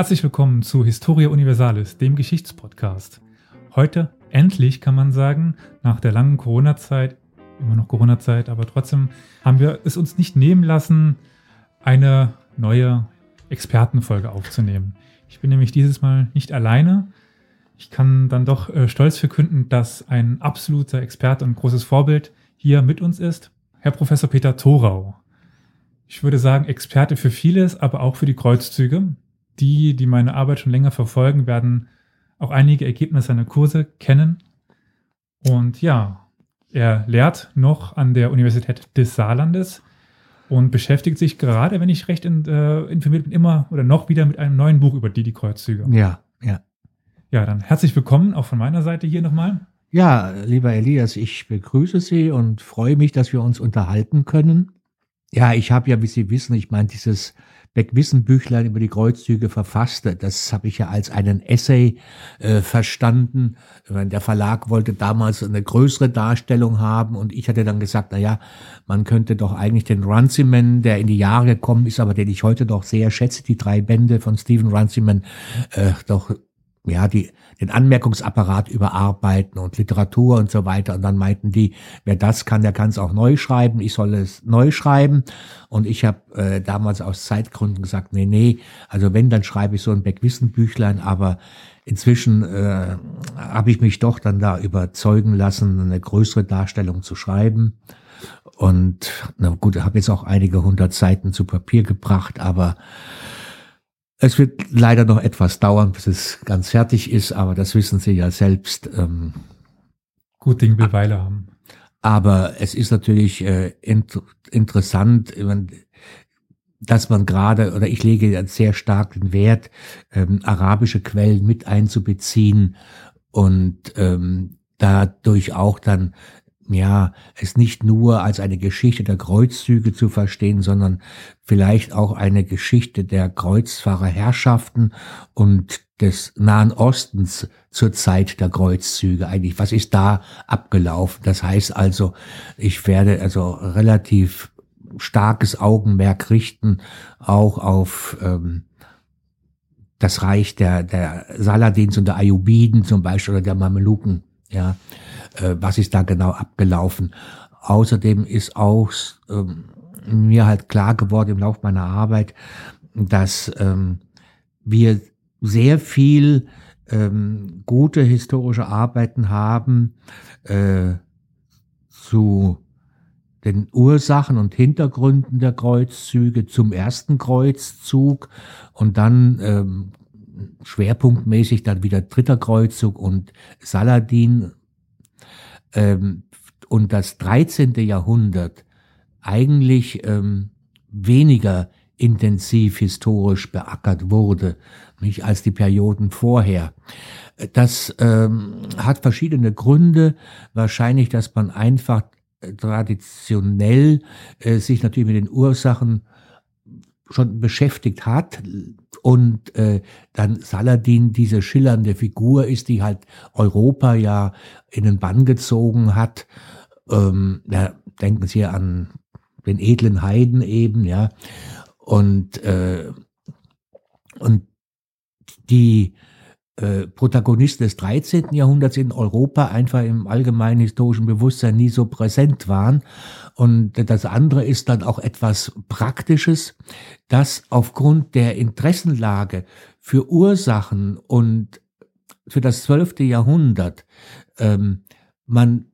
Herzlich willkommen zu Historia Universalis, dem Geschichtspodcast. Heute endlich kann man sagen, nach der langen Corona-Zeit, immer noch Corona-Zeit, aber trotzdem haben wir es uns nicht nehmen lassen, eine neue Expertenfolge aufzunehmen. Ich bin nämlich dieses Mal nicht alleine. Ich kann dann doch äh, stolz verkünden, dass ein absoluter Experte und großes Vorbild hier mit uns ist, Herr Professor Peter Thorau. Ich würde sagen, Experte für vieles, aber auch für die Kreuzzüge. Die, die meine Arbeit schon länger verfolgen, werden auch einige Ergebnisse seiner Kurse kennen. Und ja, er lehrt noch an der Universität des Saarlandes und beschäftigt sich gerade, wenn ich recht in, äh, informiert bin, immer oder noch wieder mit einem neuen Buch über die, die Kreuzzüge. Ja, ja. Ja, dann herzlich willkommen auch von meiner Seite hier nochmal. Ja, lieber Elias, ich begrüße Sie und freue mich, dass wir uns unterhalten können. Ja, ich habe ja, wie Sie wissen, ich meine, dieses Beckwissen-Büchlein über die Kreuzzüge verfasste. Das habe ich ja als einen Essay äh, verstanden. Der Verlag wollte damals eine größere Darstellung haben und ich hatte dann gesagt, na ja, man könnte doch eigentlich den Runciman, der in die Jahre gekommen ist, aber den ich heute doch sehr schätze, die drei Bände von Stephen Runciman, äh, doch ja, die, den Anmerkungsapparat überarbeiten und Literatur und so weiter. Und dann meinten die, wer das kann, der kann es auch neu schreiben. Ich soll es neu schreiben. Und ich habe äh, damals aus Zeitgründen gesagt, nee, nee, also wenn, dann schreibe ich so ein Beckwissen-Büchlein. Aber inzwischen äh, habe ich mich doch dann da überzeugen lassen, eine größere Darstellung zu schreiben. Und na gut, habe jetzt auch einige hundert Seiten zu Papier gebracht, aber es wird leider noch etwas dauern, bis es ganz fertig ist, aber das wissen Sie ja selbst. Ähm, Gut Ding will Weile haben. Aber es ist natürlich äh, int interessant, dass man gerade, oder ich lege sehr stark den Wert, ähm, arabische Quellen mit einzubeziehen und ähm, dadurch auch dann ja, es nicht nur als eine Geschichte der Kreuzzüge zu verstehen, sondern vielleicht auch eine Geschichte der Kreuzfahrerherrschaften und des Nahen Ostens zur Zeit der Kreuzzüge eigentlich. Was ist da abgelaufen? Das heißt also, ich werde also relativ starkes Augenmerk richten, auch auf ähm, das Reich der, der Saladins und der Ayubiden zum Beispiel oder der Mameluken, ja, was ist da genau abgelaufen. Außerdem ist auch ähm, mir halt klar geworden im Laufe meiner Arbeit, dass ähm, wir sehr viel ähm, gute historische Arbeiten haben äh, zu den Ursachen und Hintergründen der Kreuzzüge zum ersten Kreuzzug und dann ähm, schwerpunktmäßig dann wieder dritter Kreuzzug und Saladin ähm, und das 13. Jahrhundert eigentlich ähm, weniger intensiv historisch beackert wurde, nicht als die Perioden vorher. Das ähm, hat verschiedene Gründe. Wahrscheinlich, dass man einfach traditionell äh, sich natürlich mit den Ursachen schon beschäftigt hat und äh, dann Saladin diese schillernde Figur ist, die halt Europa ja in den Bann gezogen hat. Ähm, ja, denken Sie an den edlen Heiden eben, ja. Und, äh, und die äh, Protagonisten des 13. Jahrhunderts in Europa einfach im allgemeinen historischen Bewusstsein nie so präsent waren. Und das andere ist dann auch etwas Praktisches, dass aufgrund der Interessenlage für Ursachen und für das 12. Jahrhundert ähm, man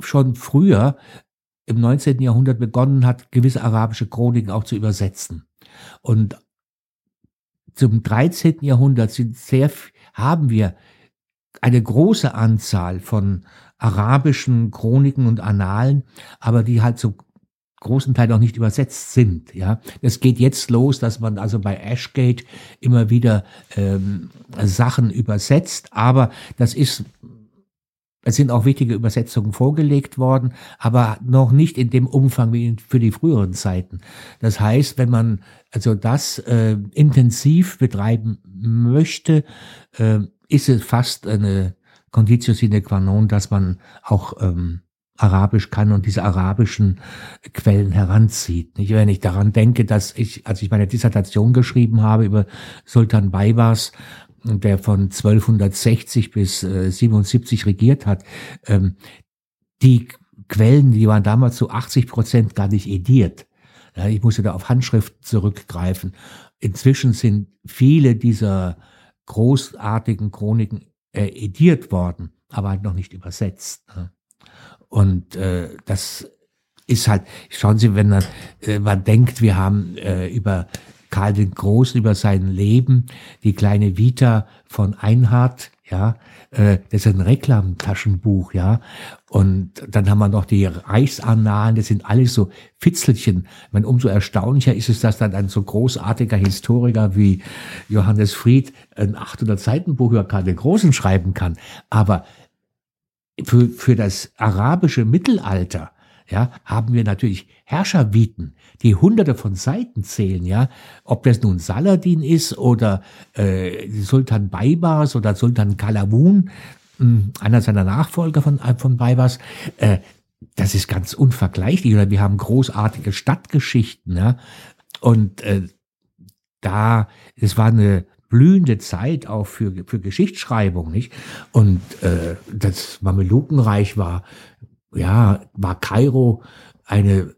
schon früher im 19. Jahrhundert begonnen hat, gewisse arabische Chroniken auch zu übersetzen. Und zum 13. Jahrhundert sind sehr, haben wir eine große Anzahl von arabischen Chroniken und Annalen, aber die halt so großen Teil noch nicht übersetzt sind. Ja, es geht jetzt los, dass man also bei Ashgate immer wieder ähm, Sachen übersetzt, aber das ist es sind auch wichtige Übersetzungen vorgelegt worden, aber noch nicht in dem Umfang wie für die früheren Zeiten. Das heißt, wenn man also das äh, intensiv betreiben möchte, äh, ist es fast eine Conditio sine qua non, dass man auch ähm, Arabisch kann und diese arabischen Quellen heranzieht. Nicht? Wenn ich daran denke, dass ich, als ich meine Dissertation geschrieben habe über Sultan Baybars, der von 1260 bis äh, 77 regiert hat, ähm, die Quellen, die waren damals zu 80 Prozent gar nicht ediert. Ja, ich musste da auf Handschrift zurückgreifen. Inzwischen sind viele dieser großartigen Chroniken äh, ediert worden, aber halt noch nicht übersetzt. Ne? Und äh, das ist halt, schauen Sie, wenn man, äh, man denkt, wir haben äh, über Karl den Großen, über sein Leben, die kleine Vita von Einhard, ja, äh, das ist ein Reklamtaschenbuch, ja. Und dann haben wir noch die Reichsannalen, das sind alles so Fitzelchen. Ich meine, umso erstaunlicher ist es, dass dann ein so großartiger Historiker wie Johannes Fried ein 800 Seiten Buch über Karl den Großen schreiben kann. Aber für, für das arabische Mittelalter, ja, haben wir natürlich Herrscherviten, die hunderte von Seiten zählen, ja, ob das nun Saladin ist oder äh, Sultan Baybars oder Sultan Kalawun, hm, einer seiner Nachfolger von, äh, von Baybars, äh, das ist ganz unvergleichlich. Oder wir haben großartige Stadtgeschichten, ja, und äh, da, es war eine blühende Zeit auch für, für Geschichtsschreibung, nicht? Und äh, das Mamelukenreich war, ja, war Kairo eine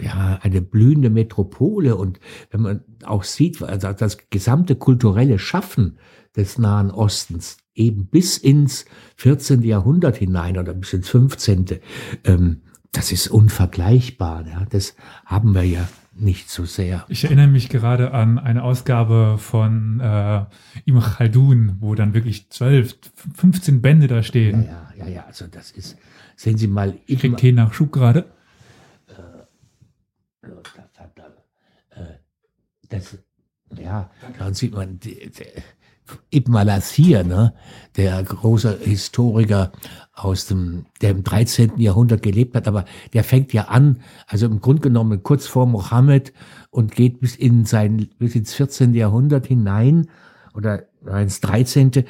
ja, eine blühende Metropole und wenn man auch sieht, also das gesamte kulturelle Schaffen des Nahen Ostens eben bis ins 14. Jahrhundert hinein oder bis ins 15. Ähm, das ist unvergleichbar. Ja? Das haben wir ja nicht so sehr. Ich erinnere mich gerade an eine Ausgabe von äh, Ibn Khaldun, wo dann wirklich 12, 15 Bände da stehen. Ja, ja, ja, ja also das ist, sehen Sie mal. Ich krieg Tee nach Schub gerade. Das, ja, dann sieht man, die, die, Ibn al-Asir, ne, der große Historiker aus dem, der im 13. Jahrhundert gelebt hat, aber der fängt ja an, also im Grunde genommen kurz vor Mohammed und geht bis in sein, bis ins 14. Jahrhundert hinein oder ins 13.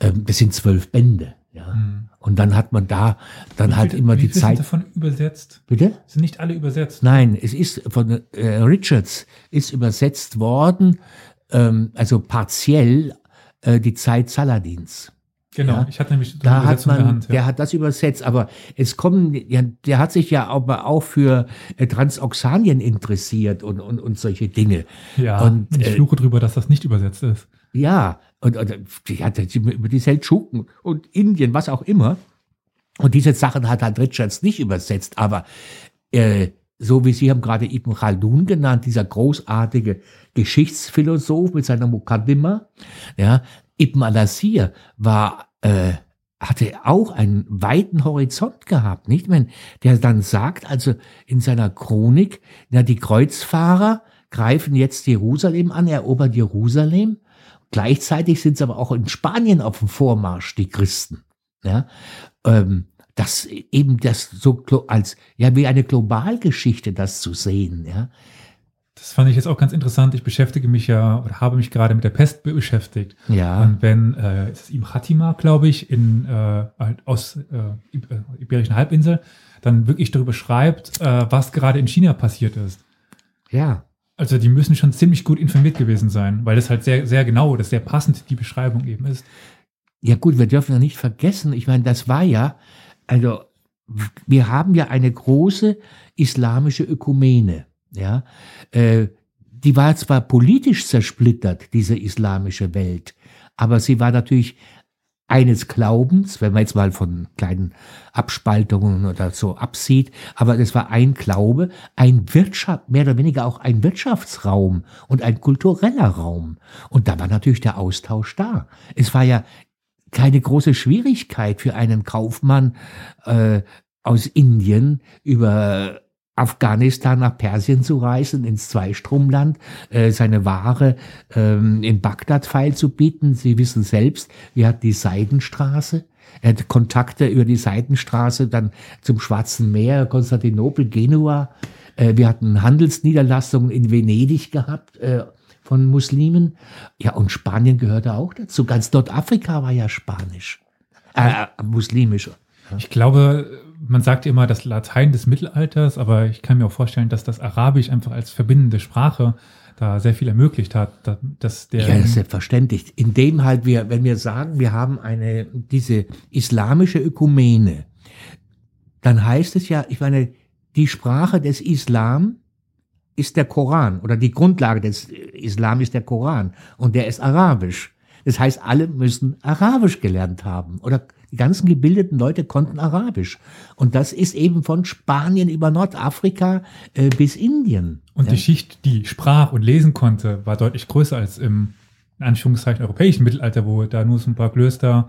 Ähm, das sind zwölf Bände, ja. Mhm. Und dann hat man da dann wie halt viel, immer die Zeit. Sind davon übersetzt? Bitte? Sind nicht alle übersetzt? Nein, es ist von äh, Richards ist übersetzt worden, ähm, also partiell äh, die Zeit Saladins. Genau, ja, ich hatte nämlich da hat man, Hand, ja. der hat das übersetzt, aber es kommen, ja, der hat sich ja aber auch für äh, Transoxanien interessiert und, und, und solche Dinge. Ja, und ich äh, fluche drüber, dass das nicht übersetzt ist. Ja, und, und ja, über die Seldschuken und Indien, was auch immer. Und diese Sachen hat halt Richards nicht übersetzt, aber äh, so wie Sie haben gerade Ibn Khaldun genannt, dieser großartige Geschichtsphilosoph mit seiner Mukaddima, ja, Ibn al-Asir war, äh, hatte auch einen weiten Horizont gehabt, nicht? Wenn der dann sagt, also in seiner Chronik, na, die Kreuzfahrer greifen jetzt Jerusalem an, erobern Jerusalem. Gleichzeitig sind sie aber auch in Spanien auf dem Vormarsch, die Christen. Ja, ähm, das eben das so als ja wie eine Globalgeschichte das zu sehen, ja. Das fand ich jetzt auch ganz interessant. Ich beschäftige mich ja oder habe mich gerade mit der Pest beschäftigt. Ja. Und wenn äh, ist Ibn Khatima, glaube ich, in äh, aus äh, äh, Iberischen Halbinsel dann wirklich darüber schreibt, äh, was gerade in China passiert ist. Ja. Also die müssen schon ziemlich gut informiert gewesen sein, weil das halt sehr, sehr genau, das sehr passend die Beschreibung eben ist. Ja gut, wir dürfen ja nicht vergessen, ich meine, das war ja also wir haben ja eine große islamische Ökumene, ja, äh, die war zwar politisch zersplittert, diese islamische Welt, aber sie war natürlich eines Glaubens, wenn man jetzt mal von kleinen Abspaltungen oder so absieht, aber es war ein Glaube, ein Wirtschaft, mehr oder weniger auch ein Wirtschaftsraum und ein kultureller Raum. Und da war natürlich der Austausch da. Es war ja keine große Schwierigkeit für einen Kaufmann äh, aus Indien über Afghanistan nach Persien zu reisen, ins Zweistromland, äh, seine Ware ähm, in Bagdad feilzubieten. Sie wissen selbst, wir hatten die Seidenstraße. Er hatte Kontakte über die Seidenstraße dann zum Schwarzen Meer, Konstantinopel, Genua. Äh, wir hatten Handelsniederlassungen in Venedig gehabt. Äh, von Muslimen. Ja, und Spanien gehörte auch dazu. Ganz Nordafrika war ja spanisch, äh, muslimisch. Ich glaube, man sagt immer das Latein des Mittelalters, aber ich kann mir auch vorstellen, dass das Arabisch einfach als verbindende Sprache da sehr viel ermöglicht hat, dass der ja, selbstverständlich. Indem halt wir, wenn wir sagen, wir haben eine diese islamische Ökumene, dann heißt es ja, ich meine, die Sprache des Islam ist der Koran oder die Grundlage des Islam ist der Koran und der ist arabisch. Das heißt, alle müssen Arabisch gelernt haben oder ganzen gebildeten Leute konnten Arabisch. Und das ist eben von Spanien über Nordafrika äh, bis Indien. Und ja. die Schicht, die sprach und lesen konnte, war deutlich größer als im in Anführungszeichen europäischen Mittelalter, wo da nur so ein paar Klöster,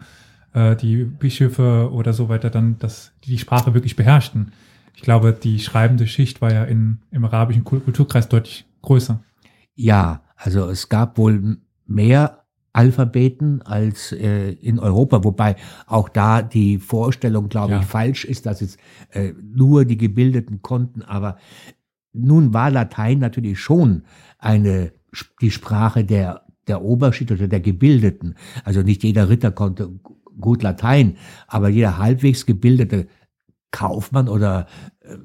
äh, die Bischöfe oder so weiter dann das, die Sprache wirklich beherrschten. Ich glaube, die schreibende Schicht war ja in, im arabischen Kulturkreis deutlich größer. Ja, also es gab wohl mehr Alphabeten als äh, in Europa, wobei auch da die Vorstellung, glaube ja. ich, falsch ist, dass es äh, nur die Gebildeten konnten. Aber nun war Latein natürlich schon eine die Sprache der der Oberschicht oder der Gebildeten. Also nicht jeder Ritter konnte gut Latein, aber jeder halbwegs gebildete Kaufmann oder äh,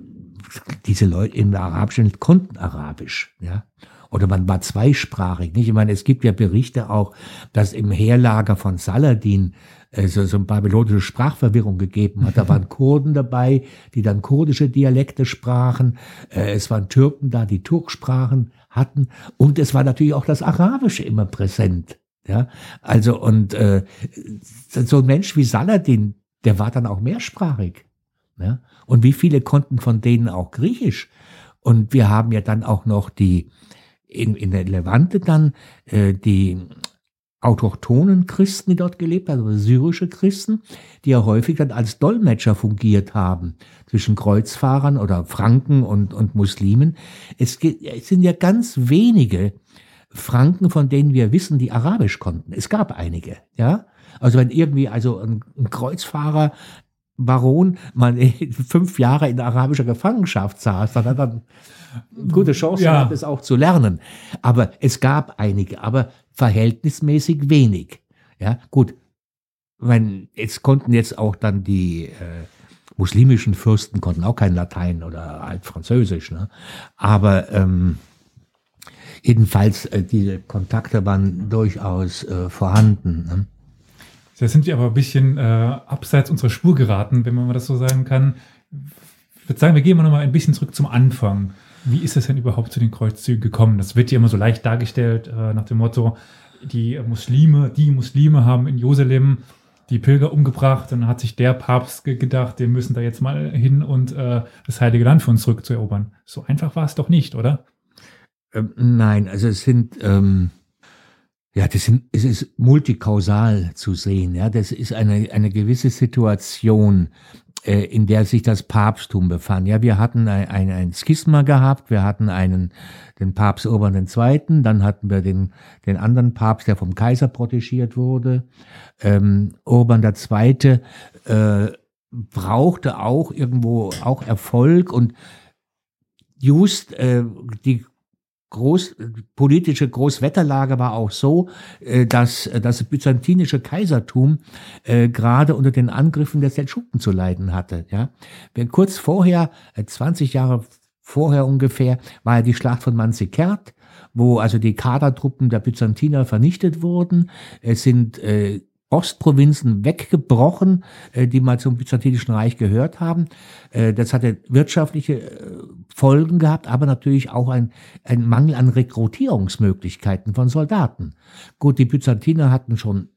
diese Leute in der arabischen konnten Arabisch, ja oder man war zweisprachig. Nicht? Ich meine, es gibt ja Berichte auch, dass im Heerlager von Saladin äh, so, so eine babylonische Sprachverwirrung gegeben hat. Da waren Kurden dabei, die dann kurdische Dialekte sprachen. Äh, es waren Türken da, die Turksprachen hatten. Und es war natürlich auch das Arabische immer präsent. Ja, also und äh, so ein Mensch wie Saladin, der war dann auch mehrsprachig. Ja? Und wie viele konnten von denen auch Griechisch? Und wir haben ja dann auch noch die in, in der Levante dann äh, die autochthonen Christen, die dort gelebt haben, also syrische Christen, die ja häufig dann als Dolmetscher fungiert haben zwischen Kreuzfahrern oder Franken und, und Muslimen. Es, es sind ja ganz wenige Franken, von denen wir wissen, die Arabisch konnten. Es gab einige, ja. Also wenn irgendwie also ein, ein Kreuzfahrer Baron man fünf Jahre in arabischer Gefangenschaft saß, dann hat er gute Chance ja. gehabt, es auch zu lernen. Aber es gab einige, aber verhältnismäßig wenig. Ja, gut. Wenn, es konnten jetzt auch dann die äh, muslimischen Fürsten konnten auch kein Latein oder halt Französisch, ne? Aber ähm, jedenfalls äh, diese Kontakte waren durchaus äh, vorhanden. Ne? Da sind wir aber ein bisschen äh, abseits unserer Spur geraten, wenn man das so sagen kann. Ich würde sagen, wir gehen mal noch mal ein bisschen zurück zum Anfang. Wie ist es denn überhaupt zu den Kreuzzügen gekommen? Das wird ja immer so leicht dargestellt, äh, nach dem Motto, die Muslime, die Muslime haben in Jerusalem die Pilger umgebracht. Dann hat sich der Papst gedacht, wir müssen da jetzt mal hin und äh, das Heilige Land für uns zurückzuerobern. So einfach war es doch nicht, oder? Ähm, nein, also es sind ähm, ja, das sind, es ist multikausal zu sehen. Ja, das ist eine eine gewisse Situation, in der sich das Papsttum befand. Ja, wir hatten ein, ein, ein Schisma gehabt, wir hatten einen den Papst Urban II., dann hatten wir den den anderen Papst, der vom Kaiser protegiert wurde. Ähm, Urban II. Äh, brauchte auch irgendwo auch Erfolg und just äh, die Groß, politische Großwetterlage war auch so, äh, dass äh, das byzantinische Kaisertum äh, gerade unter den Angriffen der Seldschuken zu leiden hatte. Ja, kurz vorher, 20 Jahre vorher ungefähr, war ja die Schlacht von Manzikert, wo also die Kadertruppen der Byzantiner vernichtet wurden. Es sind äh, Ostprovinzen weggebrochen, äh, die mal zum Byzantinischen Reich gehört haben. Äh, das hatte wirtschaftliche äh, Folgen gehabt, aber natürlich auch ein, ein Mangel an Rekrutierungsmöglichkeiten von Soldaten. Gut, die Byzantiner hatten schon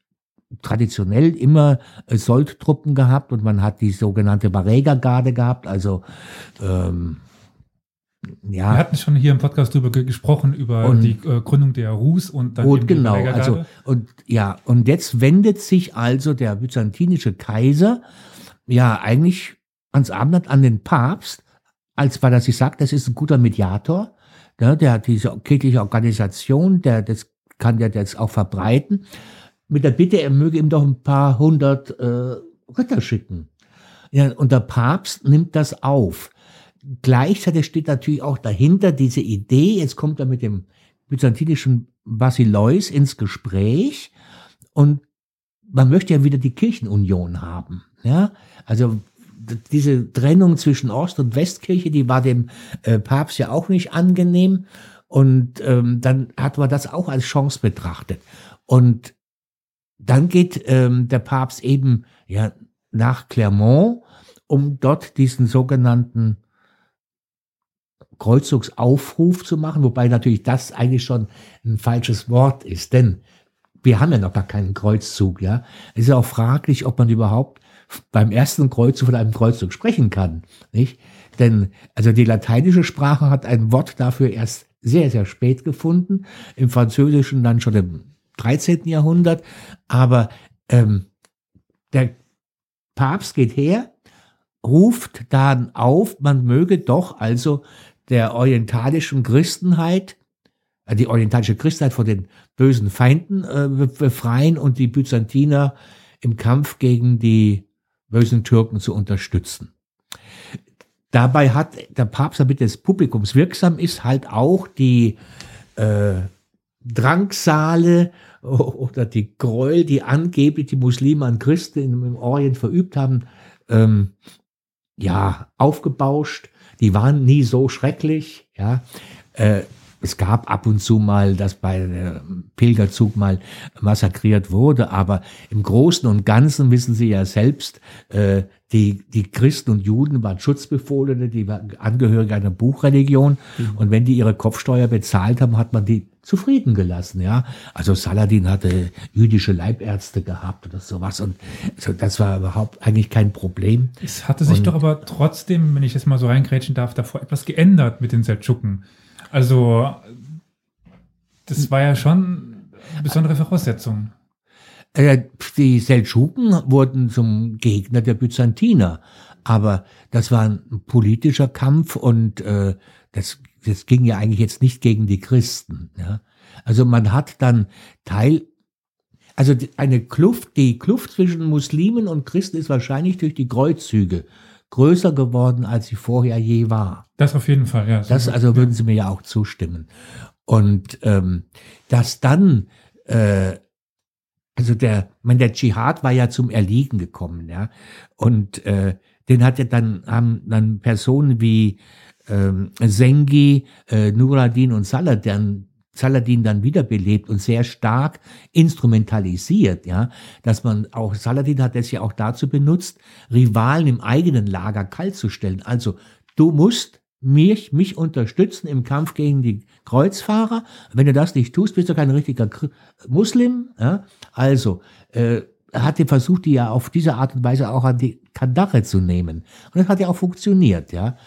traditionell immer Soldtruppen gehabt und man hat die sogenannte Varega-Garde gehabt, also ähm, ja. Wir hatten schon hier im Podcast darüber gesprochen, über und, die äh, Gründung der Rus und dann und genau, also und ja, und jetzt wendet sich also der byzantinische Kaiser ja eigentlich ans Abendland an den Papst, als weil er sich sagt, das ist ein guter Mediator, ja, der hat diese kirchliche Organisation, der das kann der jetzt auch verbreiten, mit der Bitte, er möge ihm doch ein paar hundert äh, Ritter schicken. Ja, und der Papst nimmt das auf. Gleichzeitig steht natürlich auch dahinter diese Idee, jetzt kommt er mit dem byzantinischen Basileus ins Gespräch und man möchte ja wieder die Kirchenunion haben. Ja, also diese Trennung zwischen Ost- und Westkirche, die war dem äh, Papst ja auch nicht angenehm. Und ähm, dann hat man das auch als Chance betrachtet. Und dann geht ähm, der Papst eben ja nach Clermont, um dort diesen sogenannten Kreuzzugsaufruf zu machen, wobei natürlich das eigentlich schon ein falsches Wort ist, denn wir haben ja noch gar keinen Kreuzzug, ja. Es ist auch fraglich, ob man überhaupt beim ersten Kreuzzug von einem Kreuzzug sprechen kann, nicht? Denn, also die lateinische Sprache hat ein Wort dafür erst sehr, sehr spät gefunden, im Französischen dann schon im 13. Jahrhundert, aber ähm, der Papst geht her, ruft dann auf, man möge doch also der orientalischen Christenheit, äh, die orientalische Christenheit vor den bösen Feinden äh, befreien und die Byzantiner im Kampf gegen die bösen Türken zu unterstützen. Dabei hat der Papst, damit des Publikums wirksam ist, halt auch die äh, Drangsale oder die Gräuel, die angeblich die Muslime an Christen im Orient verübt haben, ähm, ja, aufgebauscht. Die waren nie so schrecklich, ja. Äh, es gab ab und zu mal, dass bei einem Pilgerzug mal massakriert wurde, aber im Großen und Ganzen wissen Sie ja selbst, äh, die, die Christen und Juden waren Schutzbefohlene, die waren Angehörige einer Buchreligion. Mhm. Und wenn die ihre Kopfsteuer bezahlt haben, hat man die zufrieden gelassen, ja. Also Saladin hatte jüdische Leibärzte gehabt oder sowas und also das war überhaupt eigentlich kein Problem. Es hatte sich und, doch aber trotzdem, wenn ich das mal so reingrätschen darf, davor etwas geändert mit den Seldschuken. Also, das war ja schon eine besondere Voraussetzung. Äh, die Seldschuken wurden zum Gegner der Byzantiner, aber das war ein politischer Kampf und äh, das, das ging ja eigentlich jetzt nicht gegen die Christen. Ja? Also man hat dann Teil, also eine Kluft, die Kluft zwischen Muslimen und Christen ist wahrscheinlich durch die Kreuzzüge größer geworden, als sie vorher je war. Das auf jeden Fall, ja. Das also würden Sie mir ja auch zustimmen. Und ähm, dass dann, äh, also der, man der Dschihad war ja zum Erliegen gekommen, ja, und äh, den hatte dann haben dann Personen wie ähm, Sengi, äh, Nuradin und Saladin Saladin dann wiederbelebt und sehr stark instrumentalisiert, ja, dass man auch, Saladin hat es ja auch dazu benutzt, Rivalen im eigenen Lager kalt zu stellen. Also, du musst mich, mich unterstützen im Kampf gegen die Kreuzfahrer. Wenn du das nicht tust, bist du kein richtiger Muslim, ja. Also, äh, er hat versucht, die ja auf diese Art und Weise auch an die Kandare zu nehmen. Und das hat ja auch funktioniert, ja.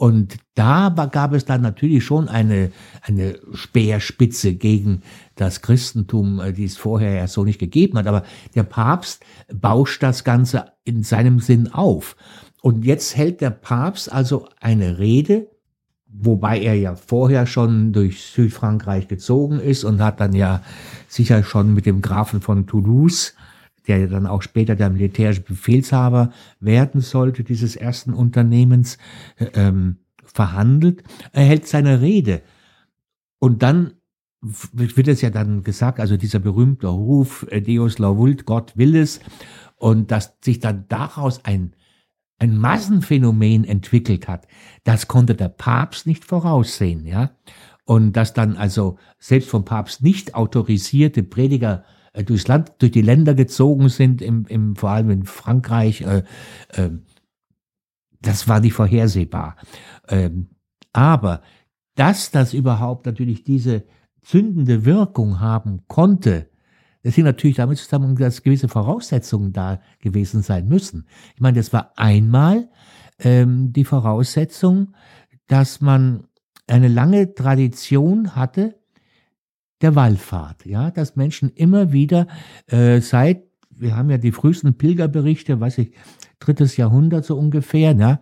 Und da gab es dann natürlich schon eine, eine Speerspitze gegen das Christentum, äh, die es vorher ja so nicht gegeben hat. Aber der Papst bauscht das Ganze in seinem Sinn auf. Und jetzt hält der Papst also eine Rede, wobei er ja vorher schon durch Südfrankreich gezogen ist und hat dann ja sicher schon mit dem Grafen von Toulouse der dann auch später der militärische Befehlshaber werden sollte, dieses ersten Unternehmens, ähm, verhandelt. Er hält seine Rede. Und dann wird es ja dann gesagt, also dieser berühmte Ruf, äh, Deus lauvult, Gott will es, und dass sich dann daraus ein, ein Massenphänomen entwickelt hat, das konnte der Papst nicht voraussehen, ja. Und dass dann also selbst vom Papst nicht autorisierte Prediger äh, durchs Land, durch die Länder gezogen sind, im, im, vor allem in Frankreich. Äh, äh, das war nicht vorhersehbar. Ähm, aber dass das überhaupt natürlich diese zündende Wirkung haben konnte, das hing natürlich damit zusammen, dass gewisse Voraussetzungen da gewesen sein müssen. Ich meine, das war einmal ähm, die Voraussetzung, dass man eine lange Tradition hatte der Wallfahrt, ja, dass Menschen immer wieder äh, seit, wir haben ja die frühesten Pilgerberichte, weiß ich, drittes Jahrhundert so ungefähr, ja,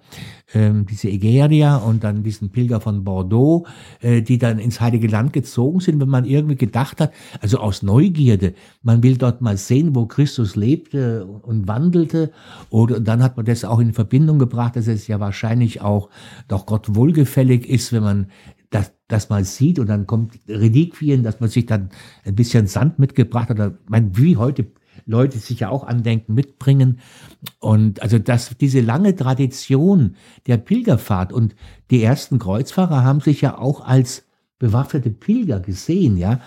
ähm, diese Egeria und dann diesen Pilger von Bordeaux, äh, die dann ins Heilige Land gezogen sind, wenn man irgendwie gedacht hat, also aus Neugierde, man will dort mal sehen, wo Christus lebte und wandelte, oder dann hat man das auch in Verbindung gebracht, dass es ja wahrscheinlich auch doch Gott wohlgefällig ist, wenn man das, das mal sieht und dann kommt Reliquien, dass man sich dann ein bisschen Sand mitgebracht hat, oder, mein, wie heute Leute sich ja auch Andenken mitbringen. Und also das, diese lange Tradition der Pilgerfahrt und die ersten Kreuzfahrer haben sich ja auch als bewaffnete Pilger gesehen, ja.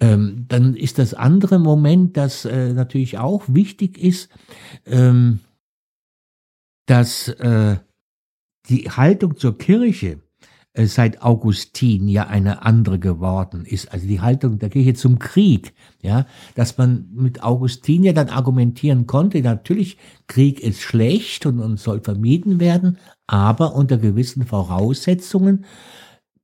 Ähm, dann ist das andere Moment, das äh, natürlich auch wichtig ist, ähm, dass äh, die Haltung zur Kirche seit Augustin ja eine andere geworden ist. Also die Haltung der Kirche zum Krieg, ja, dass man mit Augustin ja dann argumentieren konnte, natürlich Krieg ist schlecht und, und soll vermieden werden, aber unter gewissen Voraussetzungen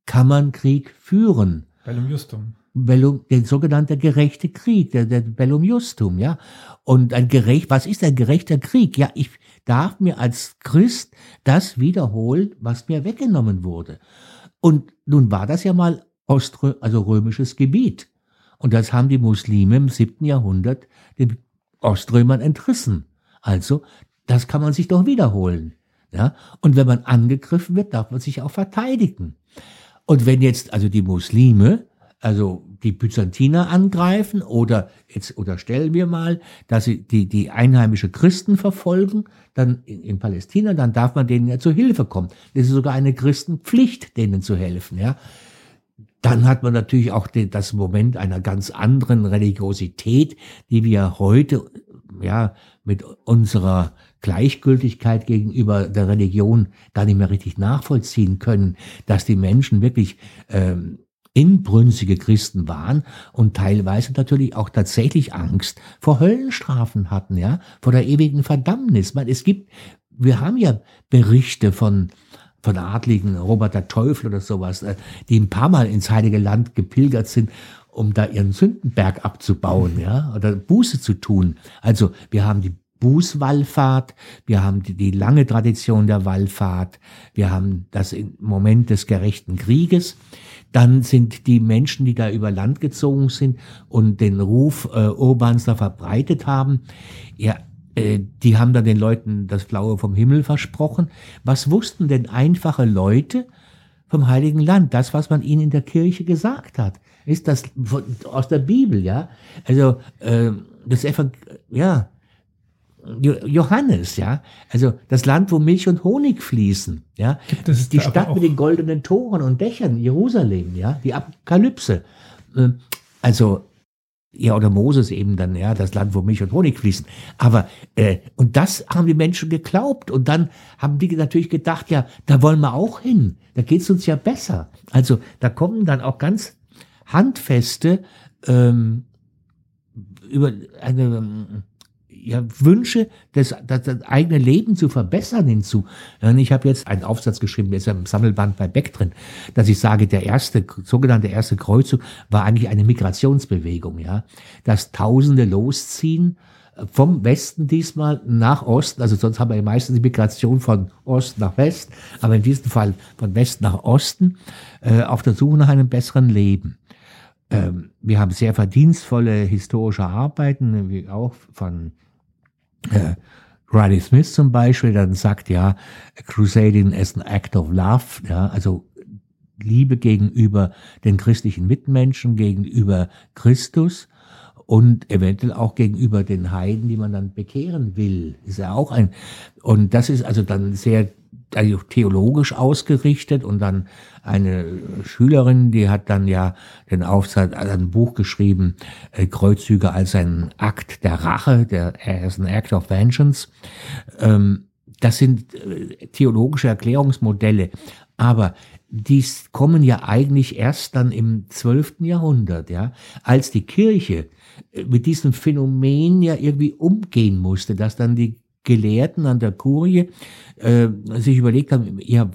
kann man Krieg führen. Bellum Justum. Bellum, der sogenannte gerechte Krieg, der, der Bellum Justum, ja. Und ein gerecht, was ist ein gerechter Krieg? Ja, ich darf mir als Christ das wiederholen, was mir weggenommen wurde. Und nun war das ja mal Oströ also römisches Gebiet. Und das haben die Muslime im siebten Jahrhundert den Oströmern entrissen. Also, das kann man sich doch wiederholen. Ja? Und wenn man angegriffen wird, darf man sich auch verteidigen. Und wenn jetzt also die Muslime also die Byzantiner angreifen oder jetzt unterstellen wir mal, dass sie die, die einheimische Christen verfolgen, dann in, in Palästina, dann darf man denen ja zu Hilfe kommen. Das ist sogar eine Christenpflicht, denen zu helfen, ja. Dann hat man natürlich auch den, das Moment einer ganz anderen Religiosität, die wir heute, ja, mit unserer Gleichgültigkeit gegenüber der Religion gar nicht mehr richtig nachvollziehen können, dass die Menschen wirklich ähm, inbrünstige Christen waren und teilweise natürlich auch tatsächlich Angst vor Höllenstrafen hatten, ja, vor der ewigen Verdammnis. Man, es gibt, wir haben ja Berichte von von Adligen, Robert der Teufel oder sowas, äh, die ein paar Mal ins Heilige Land gepilgert sind, um da ihren Sündenberg abzubauen, ja, oder Buße zu tun. Also wir haben die Bußwallfahrt, wir haben die, die lange Tradition der Wallfahrt, wir haben das Moment des gerechten Krieges. Dann sind die Menschen, die da über Land gezogen sind und den Ruf äh, Urbans da verbreitet haben, ja, äh, die haben dann den Leuten das Blaue vom Himmel versprochen. Was wussten denn einfache Leute vom Heiligen Land? Das, was man ihnen in der Kirche gesagt hat. Ist das von, aus der Bibel, ja? Also, äh, das Evangel ja, Johannes, ja, also das Land, wo Milch und Honig fließen, ja, die Stadt mit den goldenen Toren und Dächern, Jerusalem, ja, die Apokalypse, ähm, also ja, oder Moses eben dann, ja, das Land, wo Milch und Honig fließen. Aber, äh, und das haben die Menschen geglaubt. Und dann haben die natürlich gedacht, ja, da wollen wir auch hin. Da geht's uns ja besser. Also, da kommen dann auch ganz handfeste, ähm, über eine, ja, Wünsche, das, das, das eigene Leben zu verbessern hinzu. Ich habe jetzt einen Aufsatz geschrieben, der ist ja im Sammelband bei Beck drin, dass ich sage, der erste, sogenannte erste Kreuzzug war eigentlich eine Migrationsbewegung, ja, dass Tausende losziehen, äh, vom Westen diesmal nach Osten, also sonst haben wir ja meistens die Migration von Ost nach West, aber in diesem Fall von West nach Osten, äh, auf der Suche nach einem besseren Leben. Ähm, wir haben sehr verdienstvolle historische Arbeiten, wie auch von äh, Riley Smith zum Beispiel dann sagt, ja, Crusading as an act of love, ja, also Liebe gegenüber den christlichen Mitmenschen, gegenüber Christus und eventuell auch gegenüber den Heiden, die man dann bekehren will. Ist ja auch ein, und das ist also dann sehr also theologisch ausgerichtet und dann eine Schülerin, die hat dann ja den Aufsatz, also ein Buch geschrieben, äh, Kreuzzüge als ein Akt der Rache, der as an act of vengeance. Ähm, das sind äh, theologische Erklärungsmodelle, aber die kommen ja eigentlich erst dann im zwölften Jahrhundert, ja, als die Kirche äh, mit diesem Phänomen ja irgendwie umgehen musste, dass dann die Gelehrten an der Kurie äh, sich überlegt haben, ja,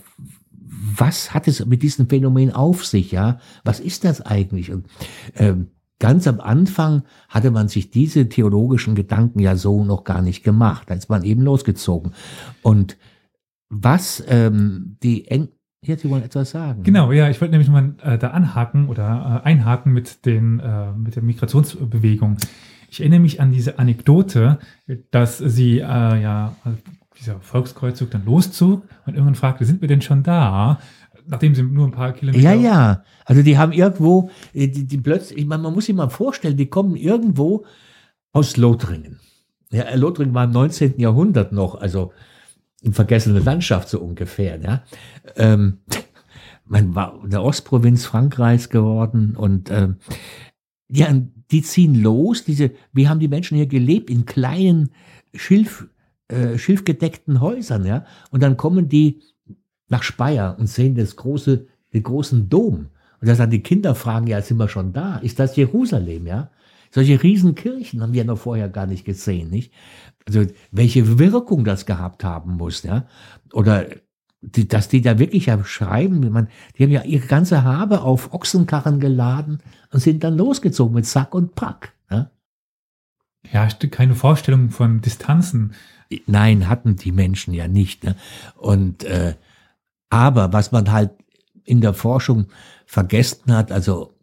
was hat es mit diesem Phänomen auf sich, ja? Was ist das eigentlich? Und ähm, ganz am Anfang hatte man sich diese theologischen Gedanken ja so noch gar nicht gemacht. Ist man eben losgezogen. Und was ähm, die Eng Jetzt, Sie wollen etwas sagen. Genau, ja, ich wollte nämlich mal äh, da anhaken oder äh, einhaken mit, den, äh, mit der Migrationsbewegung. Ich erinnere mich an diese Anekdote, dass sie äh, ja dieser Volkskreuzzug dann loszog und irgendwann fragte, sind wir denn schon da? Nachdem sie nur ein paar Kilometer. Ja, ja. Also die haben irgendwo, äh, die, die plötzlich, ich meine, man muss sich mal vorstellen, die kommen irgendwo Aus Lothringen. Ja, Lothringen war im 19. Jahrhundert noch, also in vergessene Landschaft so ungefähr. Ja. Ähm, man war in der Ostprovinz Frankreichs geworden und ähm, ja, die ziehen los. Diese, wie haben die Menschen hier gelebt in kleinen Schilf, äh, schilfgedeckten Häusern, ja? Und dann kommen die nach Speyer und sehen das große, den großen Dom. Und da sagen die Kinder fragen, ja, sind wir schon da? Ist das Jerusalem, ja? Solche Riesenkirchen haben wir noch vorher gar nicht gesehen, nicht? Also, welche Wirkung das gehabt haben muss, ja? Oder, die, dass die da wirklich ja schreiben, man, die haben ja ihre ganze Habe auf Ochsenkarren geladen und sind dann losgezogen mit Sack und Pack, ja? Ja, keine Vorstellung von Distanzen. Nein, hatten die Menschen ja nicht. Ne? Und äh, aber was man halt in der Forschung vergessen hat, also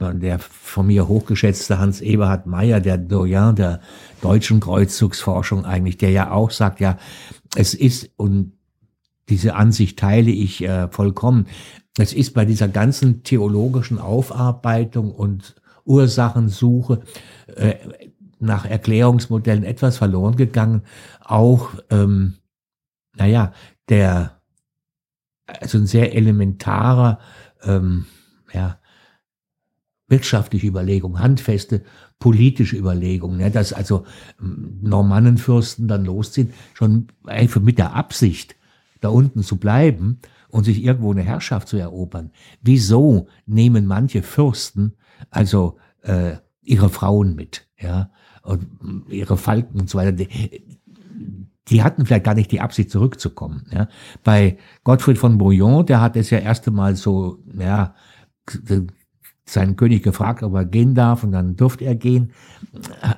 der von mir hochgeschätzte Hans Eberhard Meyer, der Doyen der deutschen Kreuzzugsforschung eigentlich, der ja auch sagt, ja, es ist, und diese Ansicht teile ich äh, vollkommen, es ist bei dieser ganzen theologischen Aufarbeitung und Ursachensuche äh, nach Erklärungsmodellen etwas verloren gegangen. Auch, ähm, naja, der, also ein sehr elementarer, ähm, ja, wirtschaftliche Überlegung, handfeste politische Überlegung, ne, dass also ähm, Normannenfürsten dann losziehen, schon einfach mit der Absicht, da unten zu bleiben und sich irgendwo eine Herrschaft zu erobern. Wieso nehmen manche Fürsten also äh, ihre Frauen mit, ja? und ihre Falken und so weiter, die, die hatten vielleicht gar nicht die Absicht zurückzukommen. Ja. Bei Gottfried von Bouillon, der hat es ja erst einmal so, ja, seinen König gefragt, ob er gehen darf und dann durfte er gehen.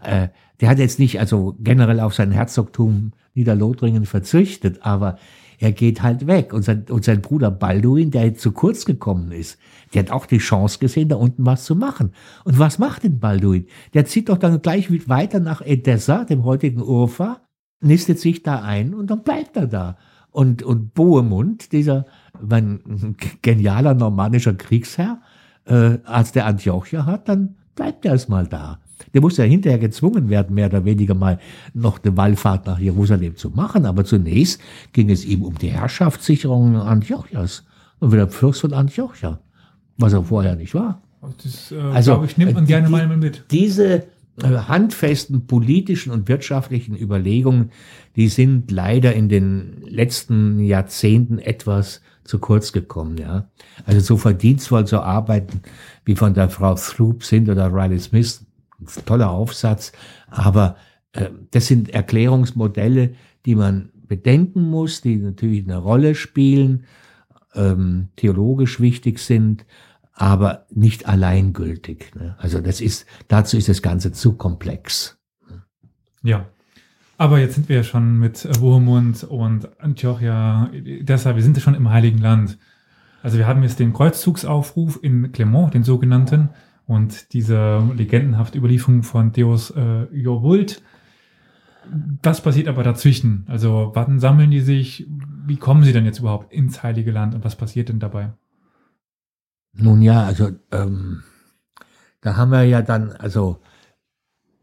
Äh, der hat jetzt nicht also generell auf sein Herzogtum Niederlothringen verzichtet, aber er geht halt weg. Und sein, und sein Bruder Balduin, der zu kurz gekommen ist, der hat auch die Chance gesehen, da unten was zu machen. Und was macht denn Balduin? Der zieht doch dann gleich weiter nach Edessa, dem heutigen Urfa, nistet sich da ein und dann bleibt er da. Und, und Bohemund, dieser mein, genialer normannischer Kriegsherr, äh, als der Antiochia hat, dann bleibt er erstmal da. Der muss ja hinterher gezwungen werden, mehr oder weniger mal noch eine Wallfahrt nach Jerusalem zu machen. Aber zunächst ging es ihm um die Herrschaftssicherung Antiochias und wieder Fürst von Antiochia, was er vorher nicht war. Das, äh, also, ich, nimmt man die, gerne mal mit. Diese äh, handfesten politischen und wirtschaftlichen Überlegungen, die sind leider in den letzten Jahrzehnten etwas zu kurz gekommen, ja. Also so verdienstvoll zu arbeiten, wie von der Frau Throop sind oder Riley Smith, toller Aufsatz, aber äh, das sind Erklärungsmodelle, die man bedenken muss, die natürlich eine Rolle spielen, ähm, theologisch wichtig sind, aber nicht alleingültig. Ne? Also das ist, dazu ist das Ganze zu komplex. Ja. Aber jetzt sind wir ja schon mit Bohemund und Antiochia, deshalb, wir sind ja schon im Heiligen Land. Also wir haben jetzt den Kreuzzugsaufruf in Clermont, den sogenannten, und diese legendenhafte Überlieferung von Deus äh, Jovult. Was passiert aber dazwischen? Also wann sammeln die sich? Wie kommen sie denn jetzt überhaupt ins Heilige Land und was passiert denn dabei? Nun ja, also ähm, da haben wir ja dann, also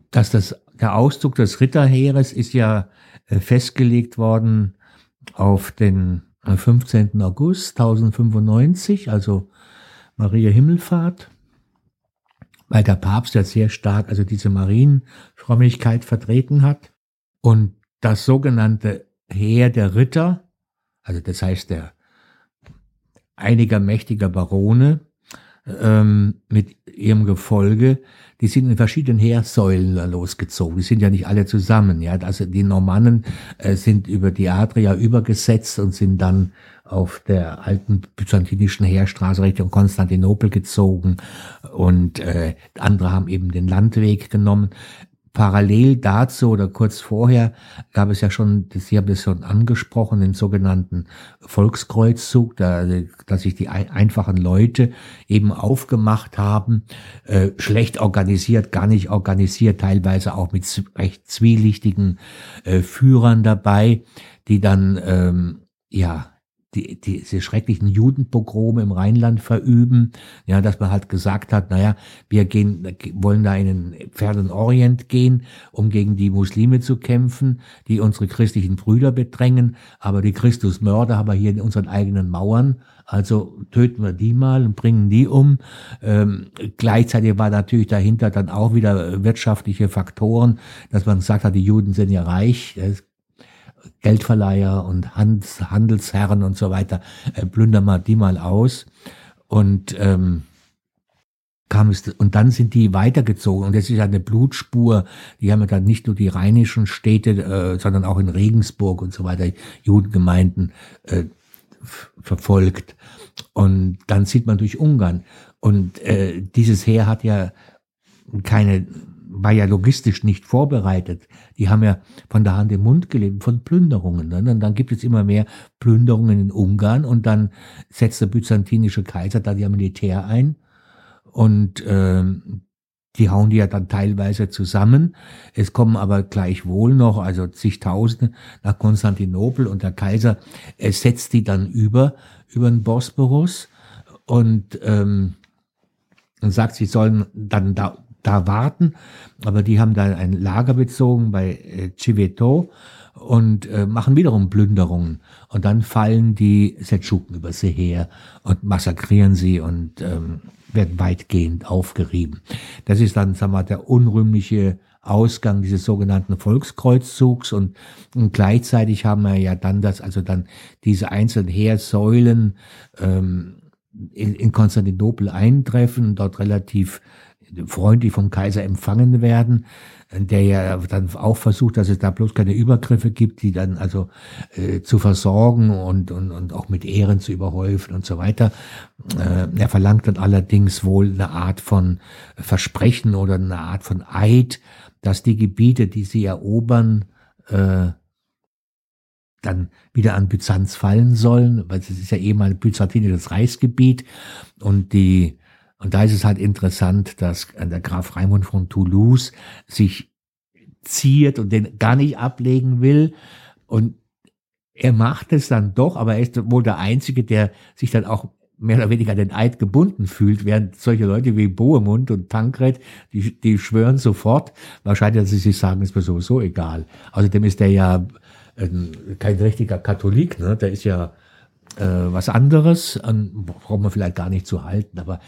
dass das der Auszug des Ritterheeres ist ja äh, festgelegt worden auf den 15. Äh, August 1095, also Maria Himmelfahrt weil der Papst ja sehr stark also diese Marienfrömmigkeit vertreten hat. Und das sogenannte Heer der Ritter, also das heißt der einiger mächtiger Barone ähm, mit ihrem Gefolge, die sind in verschiedenen Heersäulen losgezogen. Die sind ja nicht alle zusammen. Ja, also die Normannen äh, sind über die Adria übergesetzt und sind dann auf der alten byzantinischen Heerstraße Richtung Konstantinopel gezogen und äh, andere haben eben den Landweg genommen. Parallel dazu oder kurz vorher gab es ja schon, Sie haben das schon angesprochen, den sogenannten Volkskreuzzug, da, dass sich die einfachen Leute eben aufgemacht haben, äh, schlecht organisiert, gar nicht organisiert, teilweise auch mit recht zwielichtigen äh, Führern dabei, die dann ähm, ja die, die, diese schrecklichen Judenpogrome im Rheinland verüben, ja, dass man halt gesagt hat, naja, wir gehen, wollen da in den fernen Orient gehen, um gegen die Muslime zu kämpfen, die unsere christlichen Brüder bedrängen, aber die Christusmörder haben wir hier in unseren eigenen Mauern, also töten wir die mal und bringen die um. Ähm, gleichzeitig war natürlich dahinter dann auch wieder wirtschaftliche Faktoren, dass man gesagt hat, die Juden sind ja reich, Geldverleiher und Handels, Handelsherren und so weiter, äh, plündern wir die mal aus. Und ähm, kam es und dann sind die weitergezogen und das ist eine Blutspur. Die haben ja dann nicht nur die rheinischen Städte, äh, sondern auch in Regensburg und so weiter Judengemeinden äh, verfolgt. Und dann sieht man durch Ungarn und äh, dieses Heer hat ja keine war ja logistisch nicht vorbereitet. Die haben ja von der Hand im Mund gelebt, von Plünderungen. Ne? Und dann gibt es immer mehr Plünderungen in Ungarn und dann setzt der byzantinische Kaiser da ja Militär ein und ähm, die hauen die ja dann teilweise zusammen. Es kommen aber gleichwohl noch, also zigtausende nach Konstantinopel und der Kaiser er setzt die dann über, über den Bosporus und, ähm, und sagt, sie sollen dann da da warten, aber die haben da ein Lager bezogen bei äh, Civeto und äh, machen wiederum Plünderungen. Und dann fallen die Seldschuken über sie her und massakrieren sie und ähm, werden weitgehend aufgerieben. Das ist dann, sagen wir mal, der unrühmliche Ausgang dieses sogenannten Volkskreuzzugs und, und gleichzeitig haben wir ja dann das, also dann diese einzelnen Heersäulen ähm, in, in Konstantinopel eintreffen, dort relativ freundlich vom Kaiser empfangen werden, der ja dann auch versucht, dass es da bloß keine Übergriffe gibt, die dann also äh, zu versorgen und, und, und auch mit Ehren zu überhäufen und so weiter. Äh, er verlangt dann allerdings wohl eine Art von Versprechen oder eine Art von Eid, dass die Gebiete, die sie erobern, äh, dann wieder an Byzanz fallen sollen, weil es ist ja mal ein byzantinisches Reichsgebiet und die und da ist es halt interessant, dass der Graf Raimund von Toulouse sich ziert und den gar nicht ablegen will. Und er macht es dann doch, aber er ist wohl der Einzige, der sich dann auch mehr oder weniger an den Eid gebunden fühlt, während solche Leute wie Bohemund und Tankred, die, die schwören sofort, wahrscheinlich, dass sie sich sagen, ist mir sowieso egal. Außerdem ist der ja ähm, kein richtiger Katholik, ne? der ist ja äh, was anderes, an, braucht man vielleicht gar nicht zu halten, aber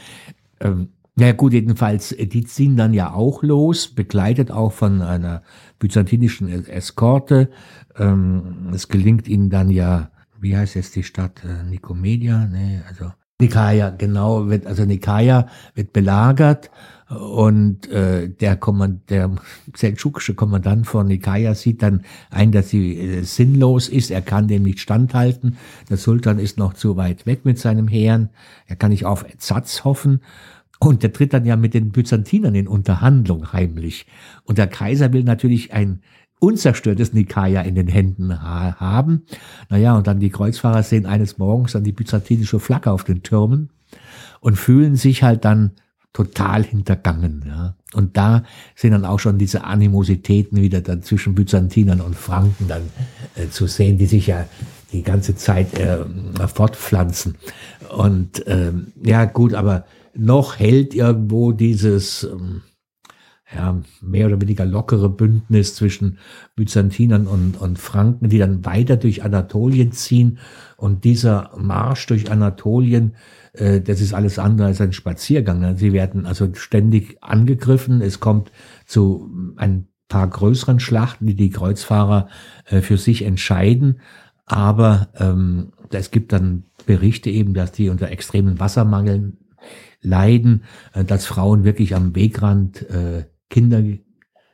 ähm, ja gut, jedenfalls, äh, die ziehen dann ja auch los, begleitet auch von einer byzantinischen Eskorte. Ähm, es gelingt ihnen dann ja, wie heißt jetzt die Stadt? Äh, Nikomedia? Nee, also Nikaia, genau, wird, also Nikaia wird belagert und äh, der, Kommand, der seldschukische Kommandant von Nikaia sieht dann ein, dass sie äh, sinnlos ist. Er kann dem nicht standhalten. Der Sultan ist noch zu weit weg mit seinem Heeren. Er kann nicht auf Ersatz hoffen. Und der tritt dann ja mit den Byzantinern in Unterhandlung heimlich. Und der Kaiser will natürlich ein unzerstörtes Nikaia in den Händen ha haben. Naja, und dann die Kreuzfahrer sehen eines Morgens dann die byzantinische Flagge auf den Türmen und fühlen sich halt dann total hintergangen. Ja. Und da sind dann auch schon diese Animositäten wieder dann zwischen Byzantinern und Franken dann äh, zu sehen, die sich ja die ganze Zeit äh, fortpflanzen. Und ähm, ja gut, aber noch hält irgendwo dieses ähm, ja, mehr oder weniger lockere Bündnis zwischen Byzantinern und, und Franken, die dann weiter durch Anatolien ziehen. Und dieser Marsch durch Anatolien äh, das ist alles andere als ein Spaziergang. Ne? Sie werden also ständig angegriffen. Es kommt zu ein paar größeren Schlachten, die die Kreuzfahrer äh, für sich entscheiden. Aber ähm, es gibt dann Berichte eben, dass die unter extremen Wassermangeln leiden, äh, dass Frauen wirklich am Wegrand äh, Kinder